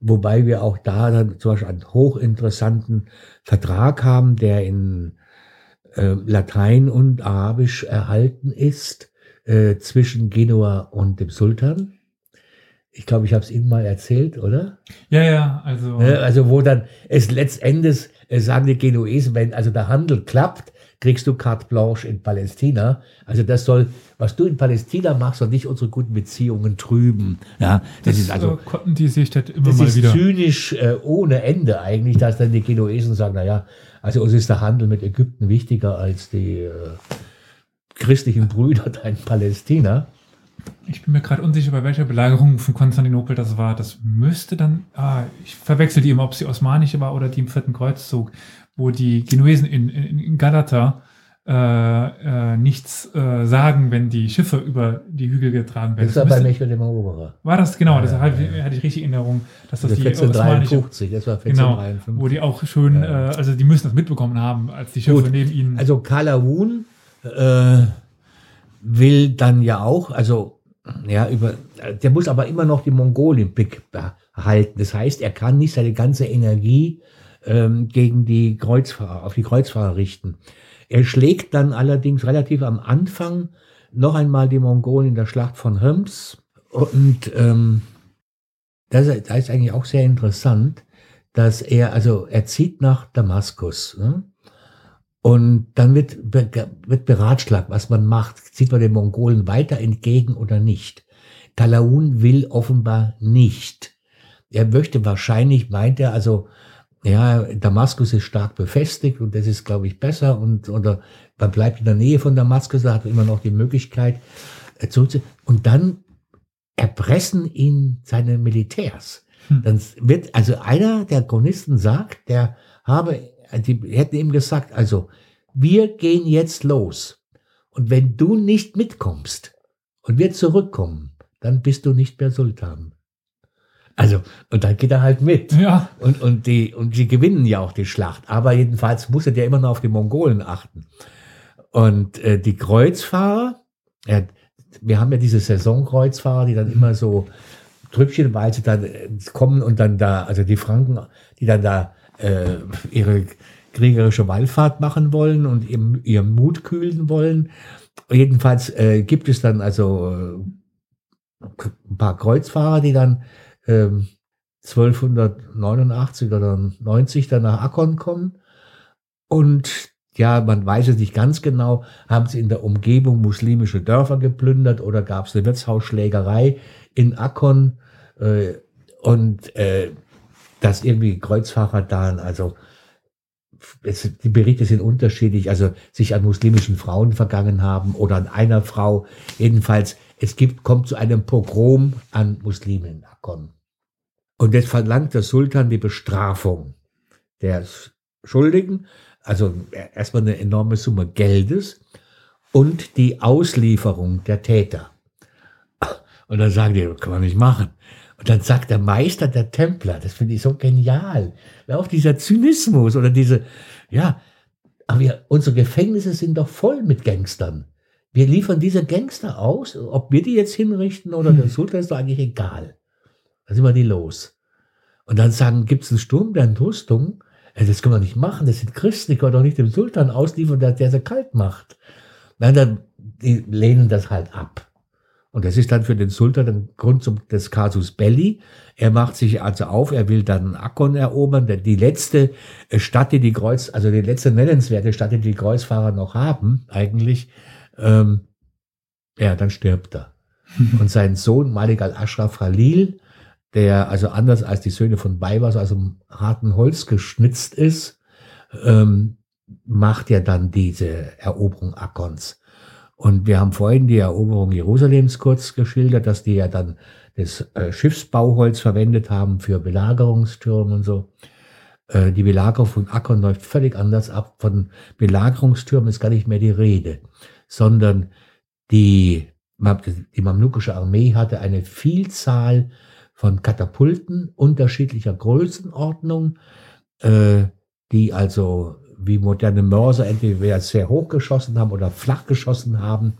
wobei wir auch da dann zum Beispiel einen hochinteressanten Vertrag haben, der in äh, Latein und Arabisch erhalten ist, äh, zwischen Genua und dem Sultan. Ich glaube, ich habe es Ihnen mal erzählt, oder? Ja, ja, also. Ne, also wo dann es letztendlich äh, sagen die Genuesen, wenn also der Handel klappt, kriegst du carte blanche in Palästina. Also das soll, was du in Palästina machst, soll nicht unsere guten Beziehungen trüben. Ja, das, das ist also äh, konnten die sich das immer das mal ist wieder. zynisch äh, ohne Ende eigentlich, dass dann die Genuesen sagen, na ja, also uns ist der Handel mit Ägypten wichtiger als die äh, christlichen Brüder da in Palästina. Ich bin mir gerade unsicher, bei welcher Belagerung von Konstantinopel das war. Das müsste dann, ah, ich verwechsel die immer, ob sie osmanische war oder die im Vierten Kreuzzug, wo die Genuesen in, in, in Galata äh, äh, nichts äh, sagen, wenn die Schiffe über die Hügel getragen werden. Das war bei Michael dem Eroberer. War das, genau, ja, das ja, hatte, ja. ich richtig in Erinnerung, dass das, die 1453, das war 1453. Genau, wo die auch schön, äh, also die müssen das mitbekommen haben, als die Schiffe Gut. neben ihnen... Also Kalawun äh, will dann ja auch, also ja, über, der muss aber immer noch die Mongolen im Blick behalten. Das heißt, er kann nicht seine ganze Energie ähm, gegen die Kreuzfahrer, auf die Kreuzfahrer richten. Er schlägt dann allerdings relativ am Anfang noch einmal die Mongolen in der Schlacht von Homs. Und ähm, das, das ist eigentlich auch sehr interessant, dass er, also er zieht nach Damaskus. Ne? Und dann wird, wird beratschlagt, was man macht. Zieht man den Mongolen weiter entgegen oder nicht? Talaun will offenbar nicht. Er möchte wahrscheinlich, meint er, also, ja, Damaskus ist stark befestigt und das ist, glaube ich, besser und, oder man bleibt in der Nähe von Damaskus, da hat immer noch die Möglichkeit, äh, zurückzuziehen. Und dann erpressen ihn seine Militärs. Hm. Dann wird, also einer der Chronisten sagt, der habe die hätten ihm gesagt, also, wir gehen jetzt los. Und wenn du nicht mitkommst und wir zurückkommen, dann bist du nicht mehr Sultan. Also, und dann geht er halt mit. Ja. Und, und, die, und sie gewinnen ja auch die Schlacht. Aber jedenfalls muss er ja immer noch auf die Mongolen achten. Und äh, die Kreuzfahrer, ja, wir haben ja diese Saisonkreuzfahrer, die dann immer so trüppchenweise dann äh, kommen und dann da, also die Franken, die dann da äh, ihre kriegerische Wallfahrt machen wollen und ihren, ihren Mut kühlen Jedenfalls äh, gibt es dann also äh, ein paar Kreuzfahrer, die dann äh, 1289 oder 90 dann nach Akkon kommen. Und ja, man weiß es nicht ganz genau, haben sie in der Umgebung muslimische Dörfer geplündert oder gab es eine Wirtshausschlägerei in Akkon äh, und äh, dass irgendwie Kreuzfahrer da, also es, die Berichte sind unterschiedlich, also sich an muslimischen Frauen vergangen haben oder an einer Frau. Jedenfalls, es gibt, kommt zu einem Pogrom an Muslimen in Akkon. Und jetzt verlangt der Sultan die Bestrafung der Schuldigen, also erstmal eine enorme Summe Geldes und die Auslieferung der Täter. Und dann sagen die, das kann man nicht machen. Und dann sagt der Meister der Templer, das finde ich so genial, auch dieser Zynismus oder diese, ja, aber wir, unsere Gefängnisse sind doch voll mit Gangstern. Wir liefern diese Gangster aus, ob wir die jetzt hinrichten oder der hm. Sultan ist doch eigentlich egal. Da sind wir die los. Und dann sagen, gibt es einen Sturm der Entrüstung? Das können wir nicht machen, das sind Christen, die können doch nicht dem Sultan ausliefern, der, der sie kalt macht. Nein, dann, die lehnen das halt ab. Und das ist dann für den Sultan ein Grund zum, des Casus Belli. Er macht sich also auf, er will dann Akkon erobern, die letzte äh, Stadt, die die Kreuz, also die letzte nennenswerte Stadt, die die Kreuzfahrer noch haben, eigentlich. Ähm, ja, dann stirbt er. Und sein Sohn Malik al-Ashraf Khalil, der also anders als die Söhne von Baybars aus dem harten Holz geschnitzt ist, ähm, macht ja dann diese Eroberung Akkons. Und wir haben vorhin die Eroberung Jerusalems kurz geschildert, dass die ja dann das äh, Schiffsbauholz verwendet haben für Belagerungstürme und so. Äh, die Belagerung von Akkon läuft völlig anders ab. Von Belagerungstürmen ist gar nicht mehr die Rede, sondern die, die mamlukische Armee hatte eine Vielzahl von Katapulten unterschiedlicher Größenordnung, äh, die also wie moderne Mörser entweder sehr hoch geschossen haben oder flach geschossen haben.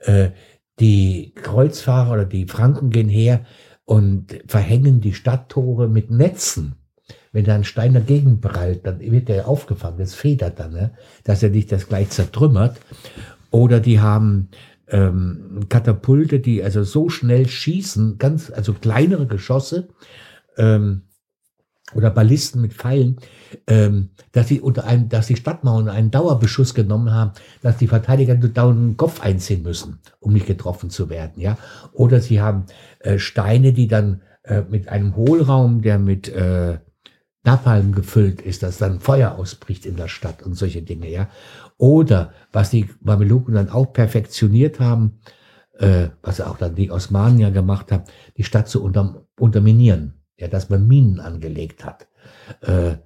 Äh, die Kreuzfahrer oder die Franken gehen her und verhängen die Stadttore mit Netzen. Wenn da ein Stein dagegen prallt, dann wird der aufgefangen, das federt dann, ne? dass er nicht das gleich zertrümmert. Oder die haben ähm, Katapulte, die also so schnell schießen, ganz, also kleinere Geschosse, ähm, oder Ballisten mit Pfeilen, ähm, dass sie unter einem, dass die Stadtmauern einen Dauerbeschuss genommen haben, dass die Verteidiger dauernd den Kopf einziehen müssen, um nicht getroffen zu werden, ja. Oder sie haben äh, Steine, die dann äh, mit einem Hohlraum, der mit äh, Napalm gefüllt ist, dass dann Feuer ausbricht in der Stadt und solche Dinge, ja. Oder was die Mameluken dann auch perfektioniert haben, äh, was auch dann die Osmanen ja gemacht haben, die Stadt zu unter, unterminieren ja, dass man Minen angelegt hat, äh,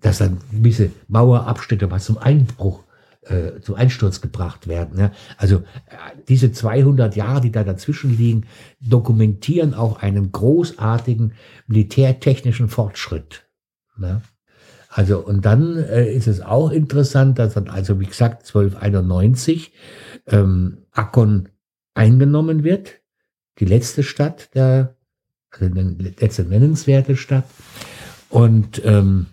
dass dann gewisse Mauerabschnitte was zum Einbruch, äh, zum Einsturz gebracht werden. Ja. Also äh, diese 200 Jahre, die da dazwischen liegen, dokumentieren auch einen großartigen militärtechnischen Fortschritt. Ne? Also und dann äh, ist es auch interessant, dass dann also wie gesagt 1291 ähm, Akkon eingenommen wird die letzte Stadt der, also die letzte nennenswerte Stadt. Und ähm,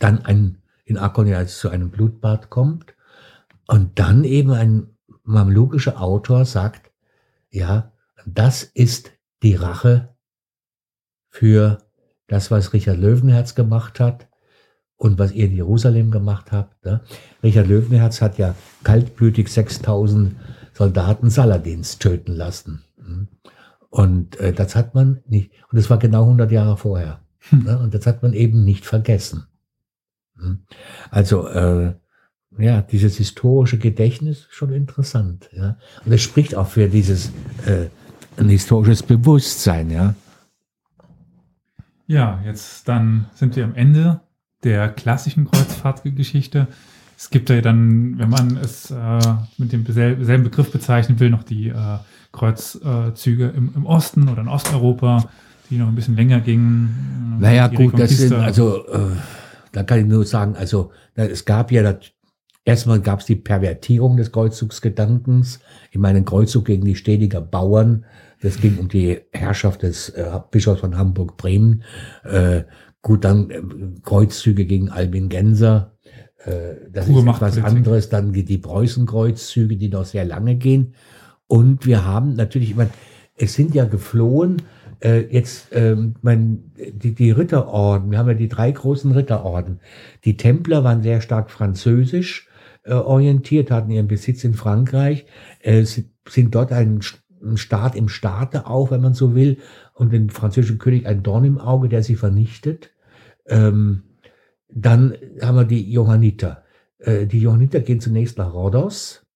dann ein, in Akkon ja zu einem Blutbad kommt. Und dann eben ein mamlukischer Autor sagt, ja, das ist die Rache für das, was Richard Löwenherz gemacht hat und was ihr in Jerusalem gemacht habt. Ne? Richard Löwenherz hat ja kaltblütig 6000 Soldaten Saladins töten lassen. Hm? Und äh, das hat man nicht, und das war genau 100 Jahre vorher. Hm. Ne? Und das hat man eben nicht vergessen. Hm? Also, äh, ja, dieses historische Gedächtnis ist schon interessant. Ja? Und es spricht auch für dieses äh, ein historisches Bewusstsein, ja. Ja, jetzt dann sind wir am Ende der klassischen Kreuzfahrtgeschichte. Es gibt ja dann, wenn man es äh, mit dem selben Begriff bezeichnen will, noch die äh, Kreuzzüge im, im, Osten oder in Osteuropa, die noch ein bisschen länger gingen. Naja, gut, das sind, also, äh, da kann ich nur sagen, also, es gab ja, das, erstmal gab es die Pervertierung des Kreuzzugsgedankens. Ich meine, ein Kreuzzug gegen die Stediger Bauern, das ging um die Herrschaft des äh, Bischofs von Hamburg-Bremen. Äh, gut, dann äh, Kreuzzüge gegen Albin Genser. Äh, das Pure ist etwas anderes. Dann die Preußen-Kreuzzüge, die noch sehr lange gehen. Und wir haben natürlich, ich meine, es sind ja geflohen, äh, jetzt ähm, mein, die, die Ritterorden, wir haben ja die drei großen Ritterorden. Die Templer waren sehr stark französisch äh, orientiert, hatten ihren Besitz in Frankreich, äh, sind dort ein ein Staat im Staate auch, wenn man so will, und den französischen König ein Dorn im Auge, der sie vernichtet. Ähm, dann haben wir die Johanniter. Äh, die Johanniter gehen zunächst nach Rhodos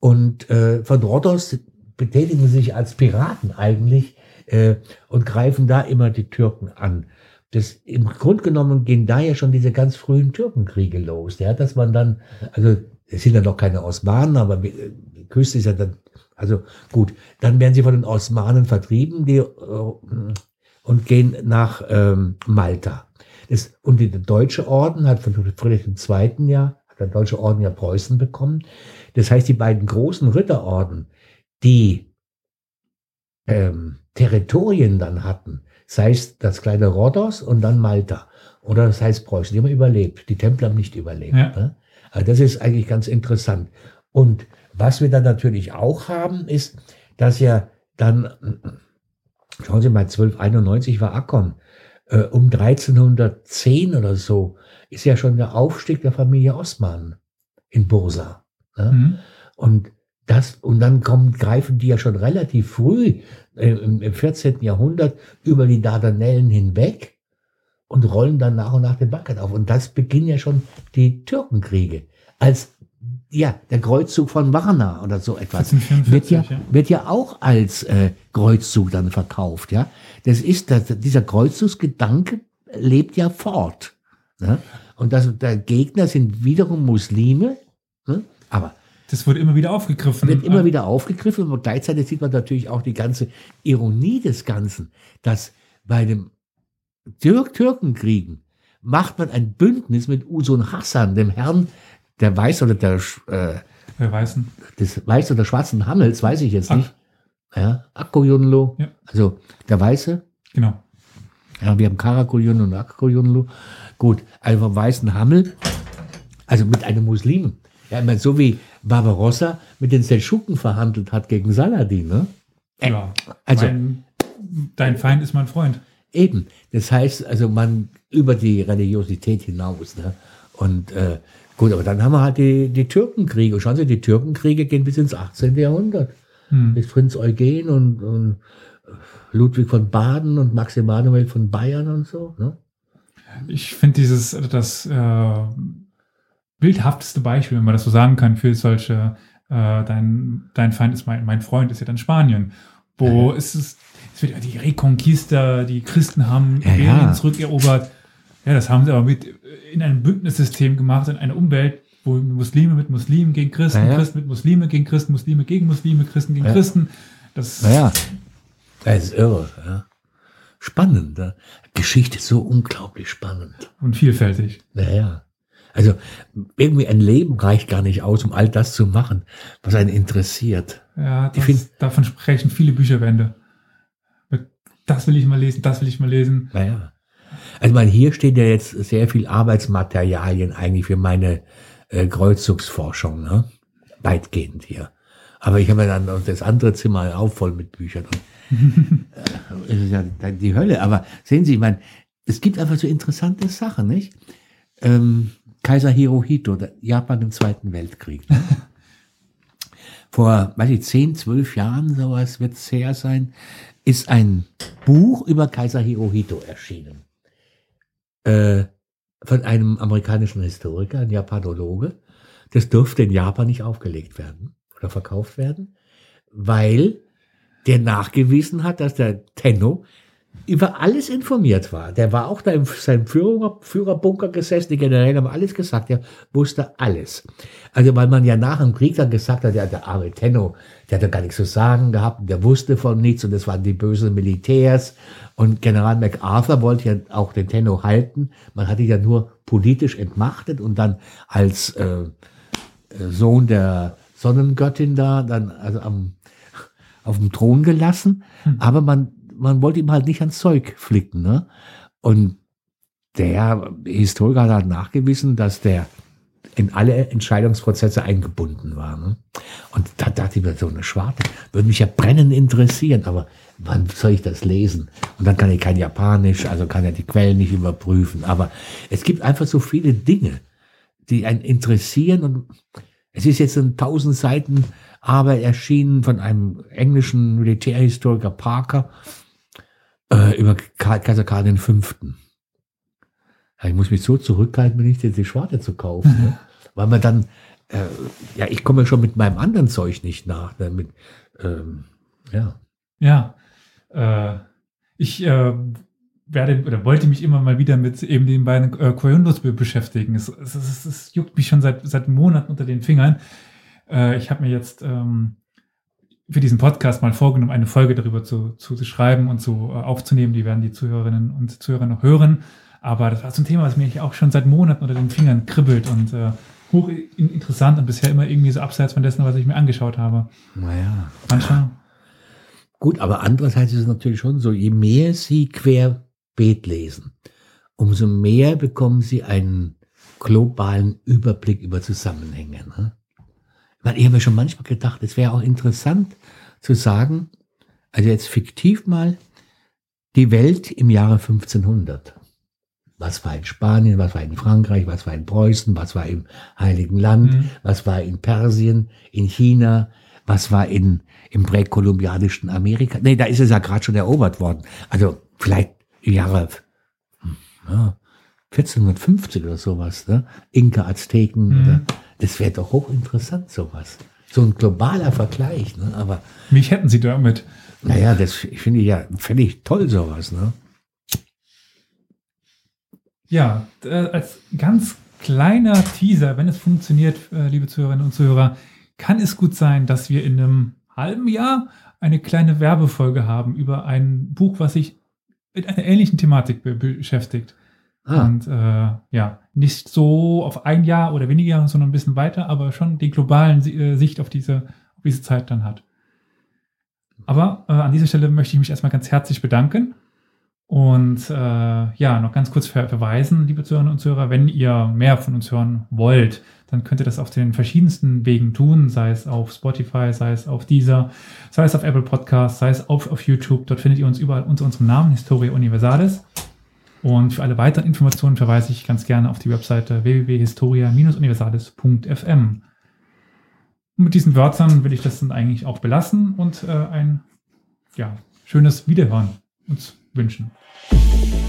und äh, von Rhodos betätigen sie sich als Piraten eigentlich äh, und greifen da immer die Türken an. Das, Im Grunde genommen gehen da ja schon diese ganz frühen Türkenkriege los, ja, dass man dann, also es sind ja noch keine Osmanen, aber die Küste ist ja dann also gut, dann werden sie von den Osmanen vertrieben die, äh, und gehen nach ähm, Malta. Das, und der deutsche Orden hat von Friedrich II. ja, hat der deutsche Orden ja Preußen bekommen. Das heißt, die beiden großen Ritterorden, die ähm, Territorien dann hatten, sei es das kleine Rhodos und dann Malta, oder das heißt Preußen, die haben überlebt. Die Templer haben nicht überlebt. Ja. Ne? Also das ist eigentlich ganz interessant. Und was wir dann natürlich auch haben, ist, dass ja dann, schauen Sie mal, 1291 war Akkon, äh, um 1310 oder so ist ja schon der Aufstieg der Familie Osman in Bursa. Ne? Mhm. Und das, und dann kommen, greifen die ja schon relativ früh äh, im, im 14. Jahrhundert über die Dardanellen hinweg und rollen dann nach und nach den Balkan auf. Und das beginnen ja schon die Türkenkriege. Als ja, der Kreuzzug von Varna oder so etwas, wird ja, ja, wird ja auch als äh, Kreuzzug dann verkauft, ja. Das ist, das, dieser Kreuzzugsgedanke lebt ja fort. Ne? Und das, der Gegner sind wiederum Muslime, ne? aber das wird immer wieder aufgegriffen. Wird immer wieder aufgegriffen und gleichzeitig sieht man natürlich auch die ganze Ironie des Ganzen, dass bei dem Türk Türkenkriegen macht man ein Bündnis mit Usun Hassan, dem Herrn der Weiß oder der, äh, der Weißen. des Weiß oder schwarzen Hammels, weiß ich jetzt nicht. Ja, Akkojunlu. Ja. Also der Weiße. Genau. Ja, wir haben Karakuljunlu und Akkojunlu. Gut, also vom weißen Hammel, also mit einem Muslim. Ja, meine, so wie Barbarossa mit den Seldschuken verhandelt hat gegen Saladin, ne? Ja, also, mein, dein Feind ist mein Freund. Eben. Das heißt, also man über die Religiosität hinaus. Ne? Und äh, Gut, aber dann haben wir halt die, die Türkenkriege. Schauen Sie, die Türkenkriege gehen bis ins 18. Jahrhundert. Hm. Bis Prinz Eugen und, und, Ludwig von Baden und Max Emanuel von Bayern und so. Ne? Ich finde dieses, das äh, bildhafteste Beispiel, wenn man das so sagen kann, für solche, äh, dein, dein Feind ist mein, mein Freund, ist ja dann Spanien. Wo ja. es ist, es wird ja die Reconquista, die Christen haben ja, ja. zurückerobert. Ja, das haben sie aber mit in einem Bündnissystem gemacht, in einer Umwelt, wo Muslime mit Muslimen gegen Christen, ja, ja. Christen mit Muslime gegen Christen, Muslime gegen Muslime, Christen gegen ja. Christen. Das naja, das ist irre. Ja. Spannend. Ja. Geschichte ist so unglaublich spannend. Und vielfältig. Naja. Also irgendwie ein Leben reicht gar nicht aus, um all das zu machen, was einen interessiert. Ja, Ich das, find- davon sprechen viele Bücherwände. Das will ich mal lesen, das will ich mal lesen. Naja. Also man, hier steht ja jetzt sehr viel Arbeitsmaterialien eigentlich für meine äh, Kreuzzugsforschung, ne? Weitgehend hier. Aber ich habe ja dann das andere Zimmer auch voll mit Büchern. Und, äh, ja die Hölle. Aber sehen Sie, ich meine, es gibt einfach so interessante Sachen, nicht? Ähm, Kaiser Hirohito, Japan im Zweiten Weltkrieg. Ne? Vor, weiß ich, 10, 12 Jahren, sowas wird es her sein, ist ein Buch über Kaiser Hirohito erschienen. Äh, von einem amerikanischen Historiker, ein Japanologe. Das durfte in Japan nicht aufgelegt werden oder verkauft werden, weil der nachgewiesen hat, dass der Tenno über alles informiert war. Der war auch da in seinem Führer, Führerbunker gesessen, die Generäle haben alles gesagt, der wusste alles. Also weil man ja nach dem Krieg dann gesagt hat, ja, der arme Tenno, der hat ja gar nichts zu sagen gehabt, der wusste von nichts und das waren die bösen Militärs und General MacArthur wollte ja auch den Tenno halten. Man hatte ihn ja nur politisch entmachtet und dann als äh, Sohn der Sonnengöttin da dann also am, auf dem Thron gelassen, aber man, man wollte ihm halt nicht ans Zeug flicken. Ne? Und der Historiker hat halt nachgewiesen, dass der in alle Entscheidungsprozesse eingebunden war. Ne? Und da dachte ich mir, so eine Schwarte würde mich ja brennend interessieren, aber wann soll ich das lesen? Und dann kann ich kein Japanisch, also kann er die Quellen nicht überprüfen. Aber es gibt einfach so viele Dinge, die einen interessieren und es ist jetzt in tausend Seiten Arbeit erschienen von einem englischen Militärhistoriker Parker äh, über Ka- Kaiser Karl V. Ja, ich muss mich so zurückhalten, mir nicht die Schwarte zu kaufen, ne? weil man dann, äh, ja, ich komme schon mit meinem anderen Zeug nicht nach. Ne? Mit, ähm, ja. Ja, äh, ich äh, werde oder wollte mich immer mal wieder mit eben den beiden äh, Koyundos be beschäftigen. Es, es, es, es juckt mich schon seit, seit Monaten unter den Fingern. Äh, ich habe mir jetzt ähm, für diesen Podcast mal vorgenommen, eine Folge darüber zu, zu, zu schreiben und zu äh, aufzunehmen. Die werden die Zuhörerinnen und Zuhörer noch hören. Aber das war so ein Thema, was mir auch schon seit Monaten unter den Fingern kribbelt und äh, hoch in- interessant und bisher immer irgendwie so abseits von dessen, was ich mir angeschaut habe. Naja. Manchmal. Gut, aber andererseits ist es natürlich schon so, je mehr Sie querbeet lesen, umso mehr bekommen Sie einen globalen Überblick über Zusammenhänge. Ne? Ich, habe mir schon manchmal gedacht, es wäre auch interessant zu sagen, also jetzt fiktiv mal, die Welt im Jahre 1500. Was war in Spanien, was war in Frankreich, was war in Preußen, was war im Heiligen Land, Mhm. was war in Persien, in China, was war in, im präkolumbianischen Amerika. Nee, da ist es ja gerade schon erobert worden. Also vielleicht im Jahre hm, ja, 1450 oder sowas, ne? Inka, Azteken, Mhm. oder, das wäre doch hochinteressant, sowas. So ein globaler Vergleich, ne? Aber Mich hätten sie damit. naja, das finde ich ja völlig toll, sowas, ne? Ja, äh, als ganz kleiner Teaser, wenn es funktioniert, äh, liebe Zuhörerinnen und Zuhörer, kann es gut sein, dass wir in einem halben Jahr eine kleine Werbefolge haben über ein Buch, was sich mit einer ähnlichen Thematik be beschäftigt. Ah, Und äh, ja, nicht so auf ein Jahr oder weniger Jahre, sondern ein bisschen weiter, aber schon die globalen äh, Sicht auf diese, auf diese Zeit dann hat. Aber äh, an dieser Stelle möchte ich mich erstmal ganz herzlich bedanken. Und äh, ja, noch ganz kurz ver verweisen, liebe Zuhörerinnen und Zuhörer, wenn ihr mehr von uns hören wollt, dann könnt ihr das auf den verschiedensten Wegen tun, sei es auf Spotify, sei es auf Deezer, sei es auf Apple Podcasts, sei es auf, auf YouTube. Dort findet ihr uns überall unter unserem Namen, Historia Universalis. Und für alle weiteren Informationen verweise ich ganz gerne auf die Webseite www.historia-universalis.fm. Mit diesen Wörtern will ich das dann eigentlich auch belassen und äh, ein ja, schönes Wiederhören uns wünschen. Thank you